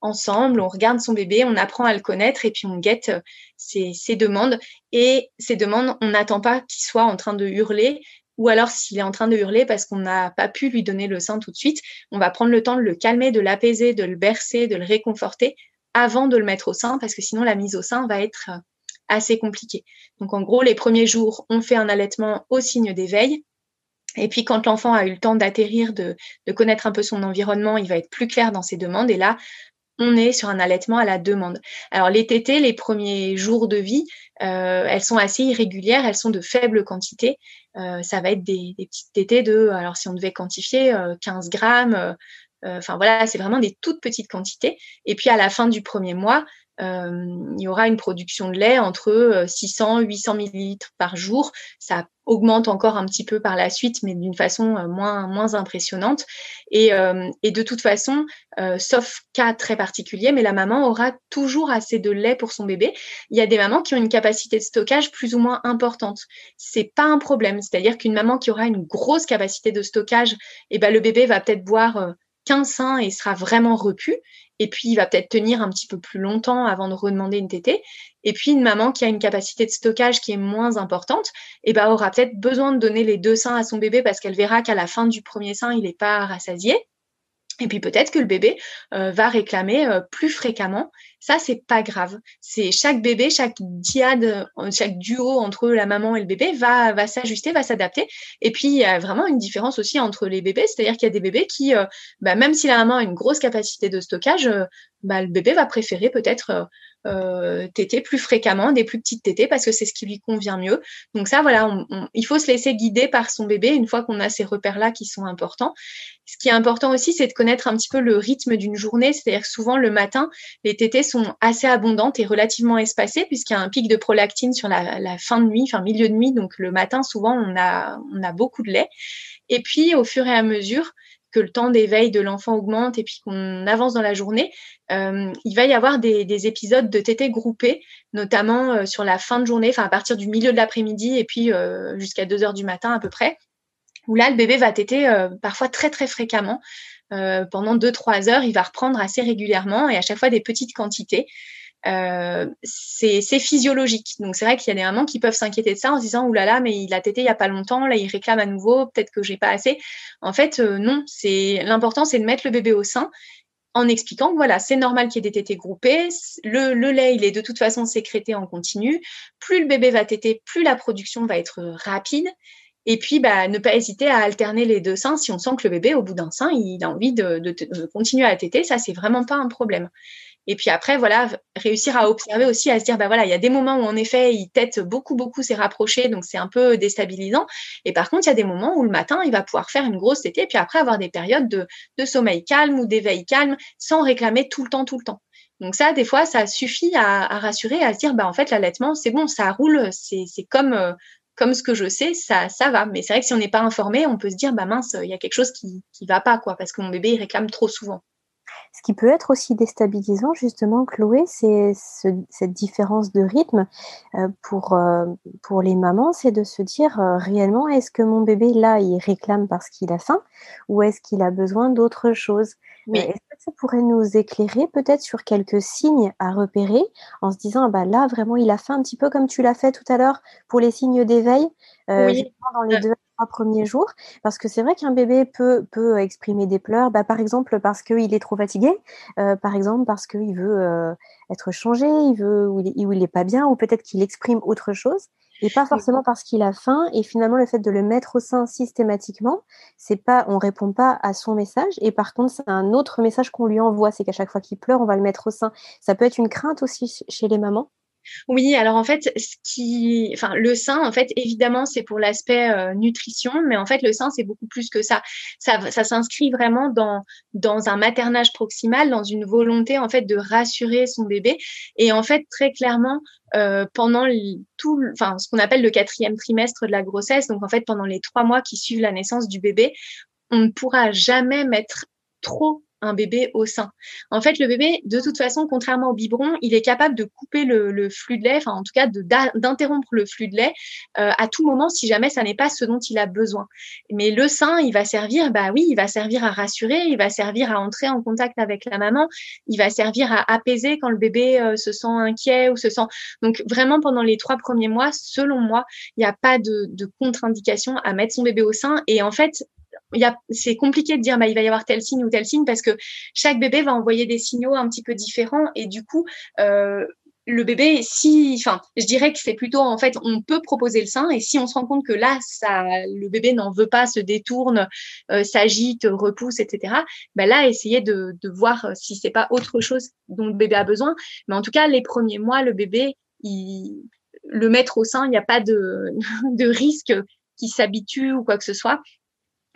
ensemble, on regarde son bébé, on apprend à le connaître et puis on guette ses, ses demandes. Et ces demandes, on n'attend pas qu'il soit en train de hurler, ou alors s'il est en train de hurler parce qu'on n'a pas pu lui donner le sein tout de suite, on va prendre le temps de le calmer, de l'apaiser, de le bercer, de le réconforter avant de le mettre au sein parce que sinon la mise au sein va être euh, assez compliquée. Donc en gros, les premiers jours, on fait un allaitement au signe d'éveil. Et puis quand l'enfant a eu le temps d'atterrir, de, de, connaître un peu son environnement, il va être plus clair dans ses demandes. Et là, on est sur un allaitement à la demande. Alors les tétés, les premiers jours de vie, euh, elles sont assez irrégulières, elles sont de faible quantité. Euh, ça va être des, petites tétées de, alors si on devait quantifier, 15 euh, grammes. Enfin voilà, c'est vraiment des toutes petites quantités. Et puis à la fin du premier mois, il y aura une production de lait entre 600 800 millilitres par jour. Ça augmente encore un petit peu par la suite, mais d'une façon euh, moins, moins impressionnante. Et, euh, et de toute façon, euh, sauf cas très particulier, mais la maman aura toujours assez de lait pour son bébé. Il y a des mamans qui ont une capacité de stockage plus ou moins importante. C'est pas un problème. C'est-à-dire qu'une maman qui aura une grosse capacité de stockage, eh ben, le bébé va peut-être boire 15 seins et sera vraiment repu. Et puis, il va peut-être tenir un petit peu plus longtemps avant de redemander une tétée. Et puis, une maman qui a une capacité de stockage qui est moins importante, eh ben, aura peut-être besoin de donner les deux seins à son bébé parce qu'elle verra qu'à la fin du premier sein, il n'est pas rassasié. Et puis peut-être que le bébé euh, va réclamer euh, plus fréquemment. Ça, c'est pas grave. C'est chaque bébé, chaque diade, euh, chaque duo entre la maman et le bébé va, va s'ajuster, va s'adapter. Et puis, il y a vraiment une différence aussi entre les bébés. C'est-à-dire qu'il y a des bébés qui, bah, même si la maman a une grosse capacité de stockage, bah, le bébé va préférer peut-être euh, tétées plus fréquemment, des plus petites tétées parce que c'est ce qui lui convient mieux. Donc ça, voilà, il faut se laisser guider par son bébé une fois qu'on a ces repères-là qui sont importants. Ce qui est important aussi, c'est de connaître un petit peu le rythme d'une journée. C'est-à-dire souvent le matin, les tétées sont assez abondantes et relativement espacées puisqu'il y a un pic de prolactine sur la, fin de nuit, enfin milieu de nuit. Donc le matin, souvent, on a, on a beaucoup de lait. Et puis, au fur et à mesure, que le temps d'éveil de l'enfant augmente et puis qu'on avance dans la journée, euh, il va y avoir des, épisodes de tétés groupés, notamment euh, sur la fin de journée, enfin à partir du milieu de l'après-midi et puis euh, jusqu'à 2 heures du matin à peu près, où là, le bébé va téter parfois très très fréquemment. Pendant 2-3 heures, il va reprendre assez régulièrement et à chaque fois des petites quantités. Euh, c'est physiologique. Donc c'est vrai qu'il y a des mamans qui peuvent s'inquiéter de ça en se disant oulala, là là, mais il a tété il y a pas longtemps, là il réclame à nouveau, peut-être que j'ai pas assez. En fait, euh, non. C'est l'important, c'est de mettre le bébé au sein en expliquant que voilà, c'est normal qu'il y ait des tétés groupés. Le, le, lait, il est de toute façon sécrété en continu. Plus le bébé va téter, plus la production va être rapide. Et puis, bah, ne pas hésiter à alterner les deux seins si on sent que le bébé, au bout d'un sein, il a envie de, continuer à téter. Ça, c'est vraiment pas un problème. Et puis après, voilà, réussir à observer aussi, à se dire, bah voilà, il y a des moments où en effet, il tête beaucoup, beaucoup, c'est rapproché, donc c'est un peu déstabilisant. Et par contre, il y a des moments où le matin, il va pouvoir faire une grosse tétée, puis après avoir des périodes de, sommeil calme ou d'éveil calme, sans réclamer tout le temps, tout le temps. Donc ça, des fois, ça suffit à, à rassurer, à se dire, bah en fait, l'allaitement, c'est bon, ça roule, c'est comme euh, comme ce que je sais, ça, va. Mais c'est vrai que si on n'est pas informé, on peut se dire, bah mince, il y a quelque chose qui, qui va pas, quoi, parce que mon bébé, il réclame trop souvent. Ce qui peut être aussi déstabilisant, justement, Chloé, c'est cette différence de rythme euh, pour, euh, pour les mamans, c'est de se dire euh, réellement, est-ce que mon bébé, là, il réclame parce qu'il a faim ou est-ce qu'il a besoin d'autre chose? Est-ce que ça pourrait nous éclairer peut-être sur quelques signes à repérer en se disant, ah bah là, vraiment, il a faim un petit peu comme tu l'as fait tout à l'heure pour les signes d'éveil, oui. dans les deux trois premiers jours? Parce que c'est vrai qu'un bébé peut, peut exprimer des pleurs, bah, par exemple parce qu'il est trop fatigué, euh, par exemple parce qu'il veut euh, être changé, il veut ou il, est, pas bien, ou peut-être qu'il exprime autre chose, et pas forcément parce qu'il a faim. Et finalement, le fait de le mettre au sein systématiquement, c'est pas, on répond pas à son message. Et par contre, c'est un autre message qu'on lui envoie, c'est qu'à chaque fois qu'il pleure, on va le mettre au sein. Ça peut être une crainte aussi chez les mamans. Oui, alors en fait, ce qui, enfin, le sein, en fait, évidemment, c'est pour l'aspect euh, nutrition, mais en fait, le sein, c'est beaucoup plus que ça. Ça, s'inscrit vraiment dans dans un maternage proximal, dans une volonté en fait de rassurer son bébé. Et en fait, très clairement, euh, pendant tout, enfin, ce qu'on appelle le quatrième trimestre de la grossesse, donc en fait, pendant les trois mois qui suivent la naissance du bébé, on ne pourra jamais mettre trop un bébé au sein. En fait, le bébé, de toute façon, contrairement au biberon, il est capable de couper le, flux de lait, enfin en tout cas d'interrompre le flux de lait euh, à tout moment si jamais ça n'est pas ce dont il a besoin. Mais le sein, il va servir, bah oui, il va servir à rassurer, il va servir à entrer en contact avec la maman, il va servir à apaiser quand le bébé euh, se sent inquiet ou se sent. Donc vraiment pendant les trois premiers mois, selon moi, il n'y a pas de, de contre-indication à mettre son bébé au sein. Et en fait, c'est compliqué de dire bah, il va y avoir tel signe ou tel signe parce que chaque bébé va envoyer des signaux un petit peu différents et du coup euh, le bébé, si, enfin, je dirais que c'est plutôt en fait, on peut proposer le sein et si on se rend compte que là, ça, le bébé n'en veut pas, se détourne, euh, s'agite, repousse, etc. Ben là, essayer de, voir si c'est pas autre chose dont le bébé a besoin. Mais en tout cas, les premiers mois, le bébé, le mettre au sein, il n'y a pas de, risque qui s'habitue ou quoi que ce soit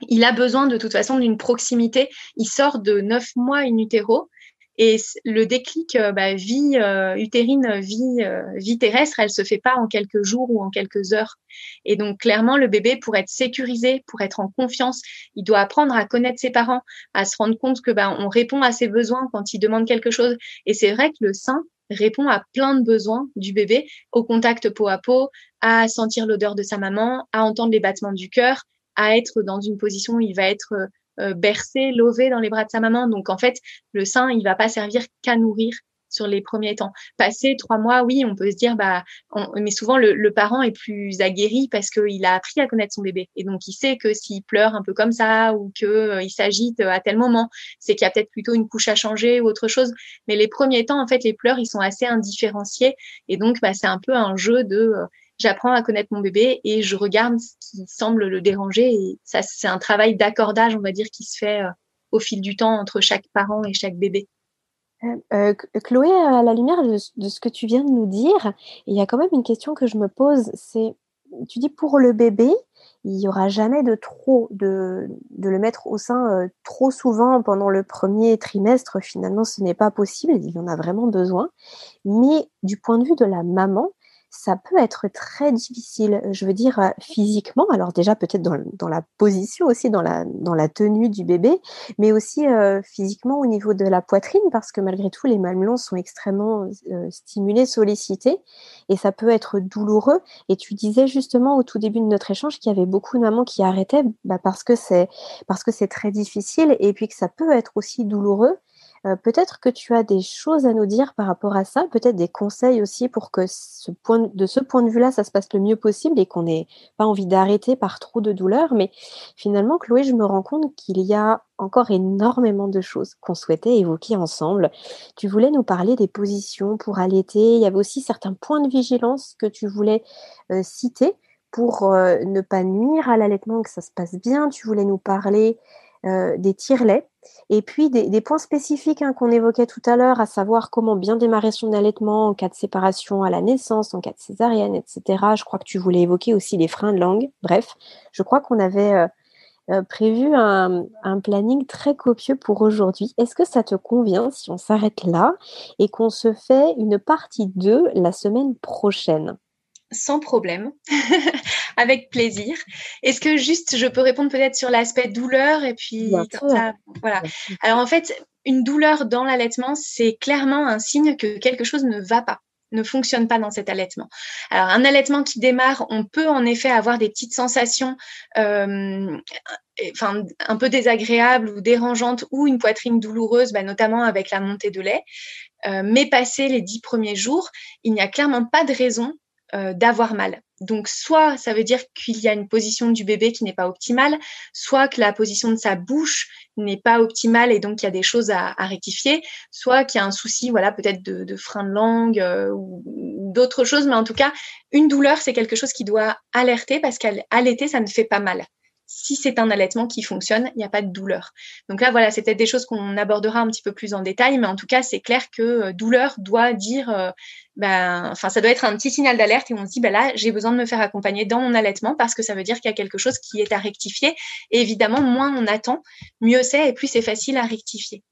il a besoin de toute façon d'une proximité. Il sort de neuf mois in utero et le déclic euh, bah, vie euh, utérine, vie, euh, vie terrestre, elle se fait pas en quelques jours ou en quelques heures. Et donc clairement, le bébé, pour être sécurisé, pour être en confiance, il doit apprendre à connaître ses parents, à se rendre compte que bah, on répond à ses besoins quand il demande quelque chose. Et c'est vrai que le sein répond à plein de besoins du bébé, au contact peau à peau, à sentir l'odeur de sa maman, à entendre les battements du cœur, à être dans une position où il va être euh, bercé, lové dans les bras de sa maman. Donc en fait, le sein, il va pas servir qu'à nourrir sur les premiers temps. Passé trois mois, oui, on peut se dire, bah, mais souvent le, parent est plus aguerri parce qu'il a appris à connaître son bébé et donc il sait que s'il pleure un peu comme ça ou que euh, s'agite à tel moment, c'est qu'il y a peut-être plutôt une couche à changer ou autre chose. Mais les premiers temps, en fait, les pleurs, ils sont assez indifférenciés et donc bah, c'est un peu un jeu de euh, j'apprends à connaître mon bébé et je regarde ce qui semble le déranger. Et ça, c'est un travail d'accordage, on va dire, qui se fait euh, au fil du temps entre chaque parent et chaque bébé. Chloé, à la lumière de, ce que tu viens de nous dire, il y a quand même une question que je me pose, c'est, tu dis pour le bébé, il n'y aura jamais de trop, de, de le mettre au sein trop souvent pendant le premier trimestre. Finalement, ce n'est pas possible, il en a vraiment besoin. Mais du point de vue de la maman, ça peut être très difficile, je veux dire euh, physiquement, alors déjà peut-être dans, la position aussi, dans la, tenue du bébé, mais aussi euh, physiquement au niveau de la poitrine, parce que malgré tout, les mamelons sont extrêmement euh, stimulés, sollicités, et ça peut être douloureux. Et tu disais justement au tout début de notre échange qu'il y avait beaucoup de mamans qui arrêtaient bah, parce que c'est très difficile, et puis que ça peut être aussi douloureux. Euh, peut-être que tu as des choses à nous dire par rapport à ça, peut-être des conseils aussi pour que ce point, de ce point de vue-là, ça se passe le mieux possible et qu'on n'ait pas envie d'arrêter par trop de douleur. Mais finalement, Chloé, je me rends compte qu'il y a encore énormément de choses qu'on souhaitait évoquer ensemble. Tu voulais nous parler des positions pour allaiter. Il y avait aussi certains points de vigilance que tu voulais euh, citer pour euh, ne pas nuire à l'allaitement, que ça se passe bien. Tu voulais nous parler euh, des tire-laits, et puis des, points spécifiques hein, qu'on évoquait tout à l'heure, à savoir comment bien démarrer son allaitement en cas de séparation à la naissance, en cas de césarienne, etc. Je crois que tu voulais évoquer aussi les freins de langue. Bref, je crois qu'on avait euh, euh, prévu un, un, planning très copieux pour aujourd'hui. Est-ce que ça te convient si on s'arrête là et qu'on se fait une partie 2 la semaine prochaine? Sans problème, avec plaisir. Est-ce que juste je peux répondre peut-être sur l'aspect douleur et puis ça, voilà. Alors en fait, une douleur dans l'allaitement, c'est clairement un signe que quelque chose ne va pas ne fonctionne pas dans cet allaitement. Alors un allaitement qui démarre, on peut en effet avoir des petites sensations euh, enfin, un peu désagréables ou dérangeantes ou une poitrine douloureuse, bah, notamment avec la montée de lait. Euh, mais passé les dix premiers jours, il n'y a clairement pas de raison euh, d'avoir mal. Donc soit ça veut dire qu'il y a une position du bébé qui n'est pas optimale, soit que la position de sa bouche n'est pas optimale et donc il y a des choses à, rectifier, soit qu'il y a un souci, voilà, peut-être de, frein de langue euh, ou, d'autres choses, mais en tout cas, une douleur, c'est quelque chose qui doit alerter parce qu'allaiter, ça ne fait pas mal si c'est un allaitement qui fonctionne, il n'y a pas de douleur. Donc là, voilà, c'est peut-être des choses qu'on abordera un petit peu plus en détail, mais en tout cas, c'est clair que euh, douleur doit dire, euh, ben, enfin, ça doit être un petit signal d'alerte et on se dit, ben là, j'ai besoin de me faire accompagner dans mon allaitement parce que ça veut dire qu'il y a quelque chose qui est à rectifier. Et évidemment, moins on attend, mieux c'est et plus c'est facile à rectifier.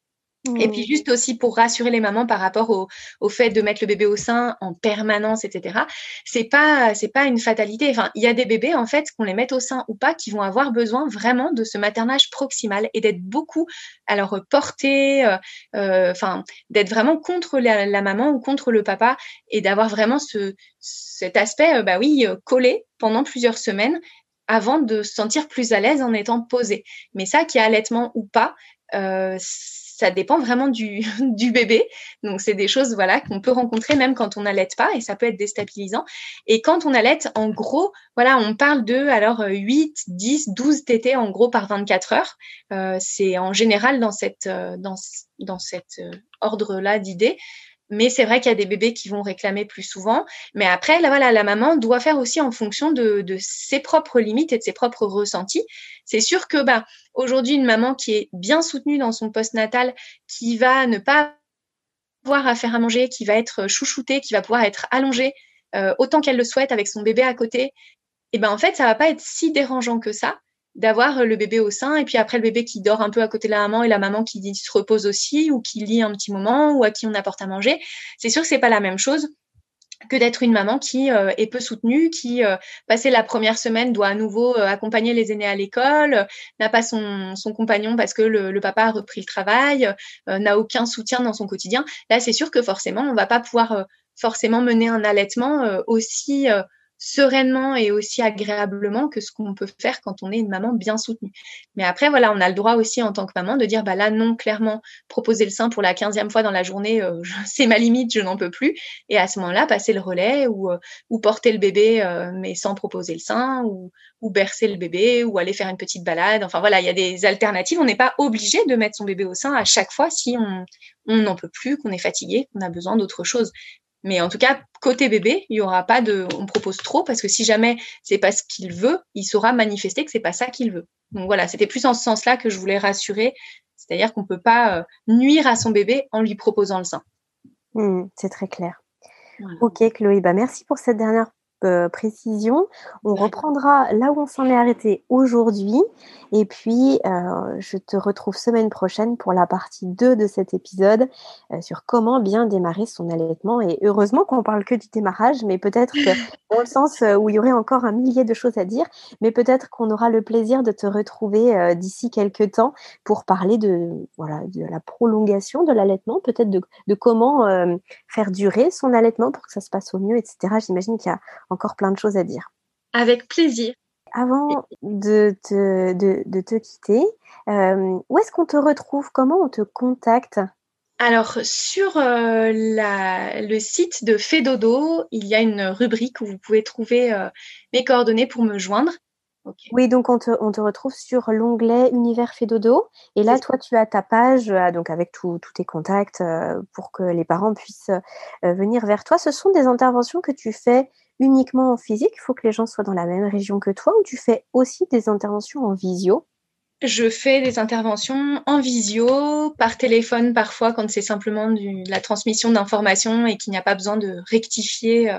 Et puis mmh. juste aussi pour rassurer les mamans par rapport au, au, fait de mettre le bébé au sein en permanence, etc. C'est pas c'est pas une fatalité. Enfin, il y a des bébés en fait qu'on les mette au sein ou pas qui vont avoir besoin vraiment de ce maternage proximal et d'être beaucoup alors portés, euh, euh, enfin d'être vraiment contre la, la, maman ou contre le papa et d'avoir vraiment ce cet aspect euh, bah oui collé pendant plusieurs semaines avant de se sentir plus à l'aise en étant posé. Mais ça, qui est allaitement ou pas, euh, ça dépend vraiment du, bébé. Donc, c'est des choses voilà qu'on peut rencontrer même quand on n'allait pas et ça peut être déstabilisant. Et quand on allait, en gros, voilà, on parle de alors 8, 10, 12 tétés en gros par 24 heures. Euh, c'est en général dans euh, cet euh, ordre-là d'idées. Mais c'est vrai qu'il y a des bébés qui vont réclamer plus souvent. Mais après, là, voilà, la maman doit faire aussi en fonction de, de ses propres limites et de ses propres ressentis. C'est sûr que bah, aujourd'hui, une maman qui est bien soutenue dans son postnatal, qui va ne pas avoir à faire à manger, qui va être chouchoutée, qui va pouvoir être allongée euh, autant qu'elle le souhaite avec son bébé à côté, et eh ben en fait, ça va pas être si dérangeant que ça d'avoir le bébé au sein et puis après le bébé qui dort un peu à côté de la maman et la maman qui se repose aussi ou qui lit un petit moment ou à qui on apporte à manger. C'est sûr que c'est pas la même chose que d'être une maman qui euh, est peu soutenue, qui, euh, passé la première semaine, doit à nouveau euh, accompagner les aînés à l'école, n'a pas son, son, compagnon parce que le, le, papa a repris le travail, n'a aucun soutien dans son quotidien. Là, c'est sûr que forcément, on va pas pouvoir forcément mener un allaitement aussi sereinement et aussi agréablement que ce qu'on peut faire quand on est une maman bien soutenue. Mais après, voilà, on a le droit aussi en tant que maman de dire, bah là, non, clairement, proposer le sein pour la quinzième fois dans la journée, euh, c'est ma limite, je n'en peux plus. Et à ce moment-là, passer le relais ou, euh, porter le bébé, euh, mais sans proposer le sein, ou, bercer le bébé, ou aller faire une petite balade. Enfin voilà, il y a des alternatives. On n'est pas obligé de mettre son bébé au sein à chaque fois si on n'en peut plus, qu'on est fatigué, qu'on a besoin d'autre chose. Mais en tout cas, côté bébé, il y aura pas de, on propose trop parce que si jamais c'est pas ce qu'il veut, il saura manifester que c'est pas ça qu'il veut. Donc voilà, c'était plus en ce sens-là que je voulais rassurer C'est-à-dire qu'on ne peut pas nuire à son bébé en lui proposant le sein. Mmh, c'est très clair. Ok, Chloé, bah merci pour cette dernière euh, précision. On reprendra là où on s'en est arrêté aujourd'hui. Et puis, euh, je te retrouve semaine prochaine pour la partie 2 de cet épisode euh, sur comment bien démarrer son allaitement. Et heureusement qu'on parle que du démarrage, mais peut-être dans le sens où il y aurait encore un millier de choses à dire, mais peut-être qu'on aura le plaisir de te retrouver d'ici quelques temps pour parler de, voilà, de la prolongation de l'allaitement, peut-être de, de, comment faire durer son allaitement pour que ça se passe au mieux, etc. J'imagine qu'il y a encore plein de choses à dire. Avec plaisir. Avant de te, de, te quitter, euh, où est-ce qu'on te retrouve? Comment on te contacte? Alors, sur euh, le site de Fedodo, il y a une rubrique où vous pouvez trouver euh, mes coordonnées pour me joindre. Oui, donc on te, on te, retrouve sur l'onglet Univers Fedodo. Et là, toi, tu as ta page donc avec tous tes contacts pour que les parents puissent venir vers toi. Ce sont des interventions que tu fais uniquement en physique Il faut que les gens soient dans la même région que toi ou tu fais aussi des interventions en visio? Je fais des interventions en visio, par téléphone parfois quand c'est simplement de la transmission d'informations et qu'il n'y a pas besoin de rectifier euh,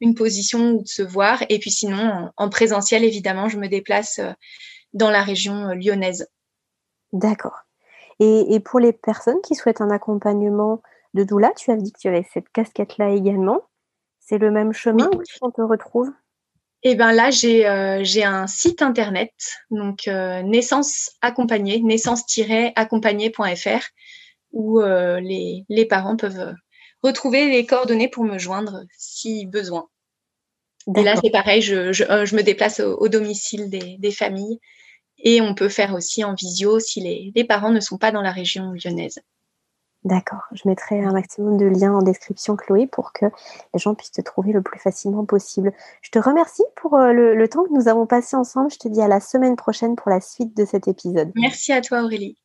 une position ou de se voir. Et puis sinon, en présentiel, évidemment, je me déplace euh, dans la région euh, lyonnaise. D'accord. Et, et, pour les personnes qui souhaitent un accompagnement de doula, tu as dit que tu avais cette casquette-là également. C'est le même chemin où on te retrouve? Eh bien là, j'ai euh, un site internet, donc euh, naissance accompagnée, naissance-accompagnée.fr, où euh, les, les, parents peuvent retrouver les coordonnées pour me joindre si besoin. Et là, c'est pareil, je, je, je, me déplace au, domicile des, des, familles et on peut faire aussi en visio si les, les parents ne sont pas dans la région lyonnaise. D'accord. Je mettrai un maximum de liens en description, Chloé, pour que les gens puissent te trouver le plus facilement possible. Je te remercie pour euh, le, temps que nous avons passé ensemble. Je te dis à la semaine prochaine pour la suite de cet épisode. Merci à toi, Aurélie.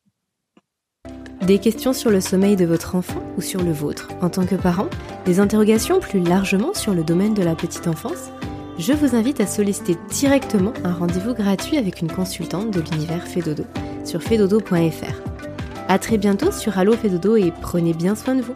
Des questions sur le sommeil de votre enfant ou sur le vôtre? En tant que parent Des interrogations plus largement sur le domaine de la petite enfance? Je vous invite à solliciter directement un rendez-vous gratuit avec une consultante de l'univers Fedodo sur fedodo.fr. A très bientôt sur Allo Fedodo et prenez bien soin de vous.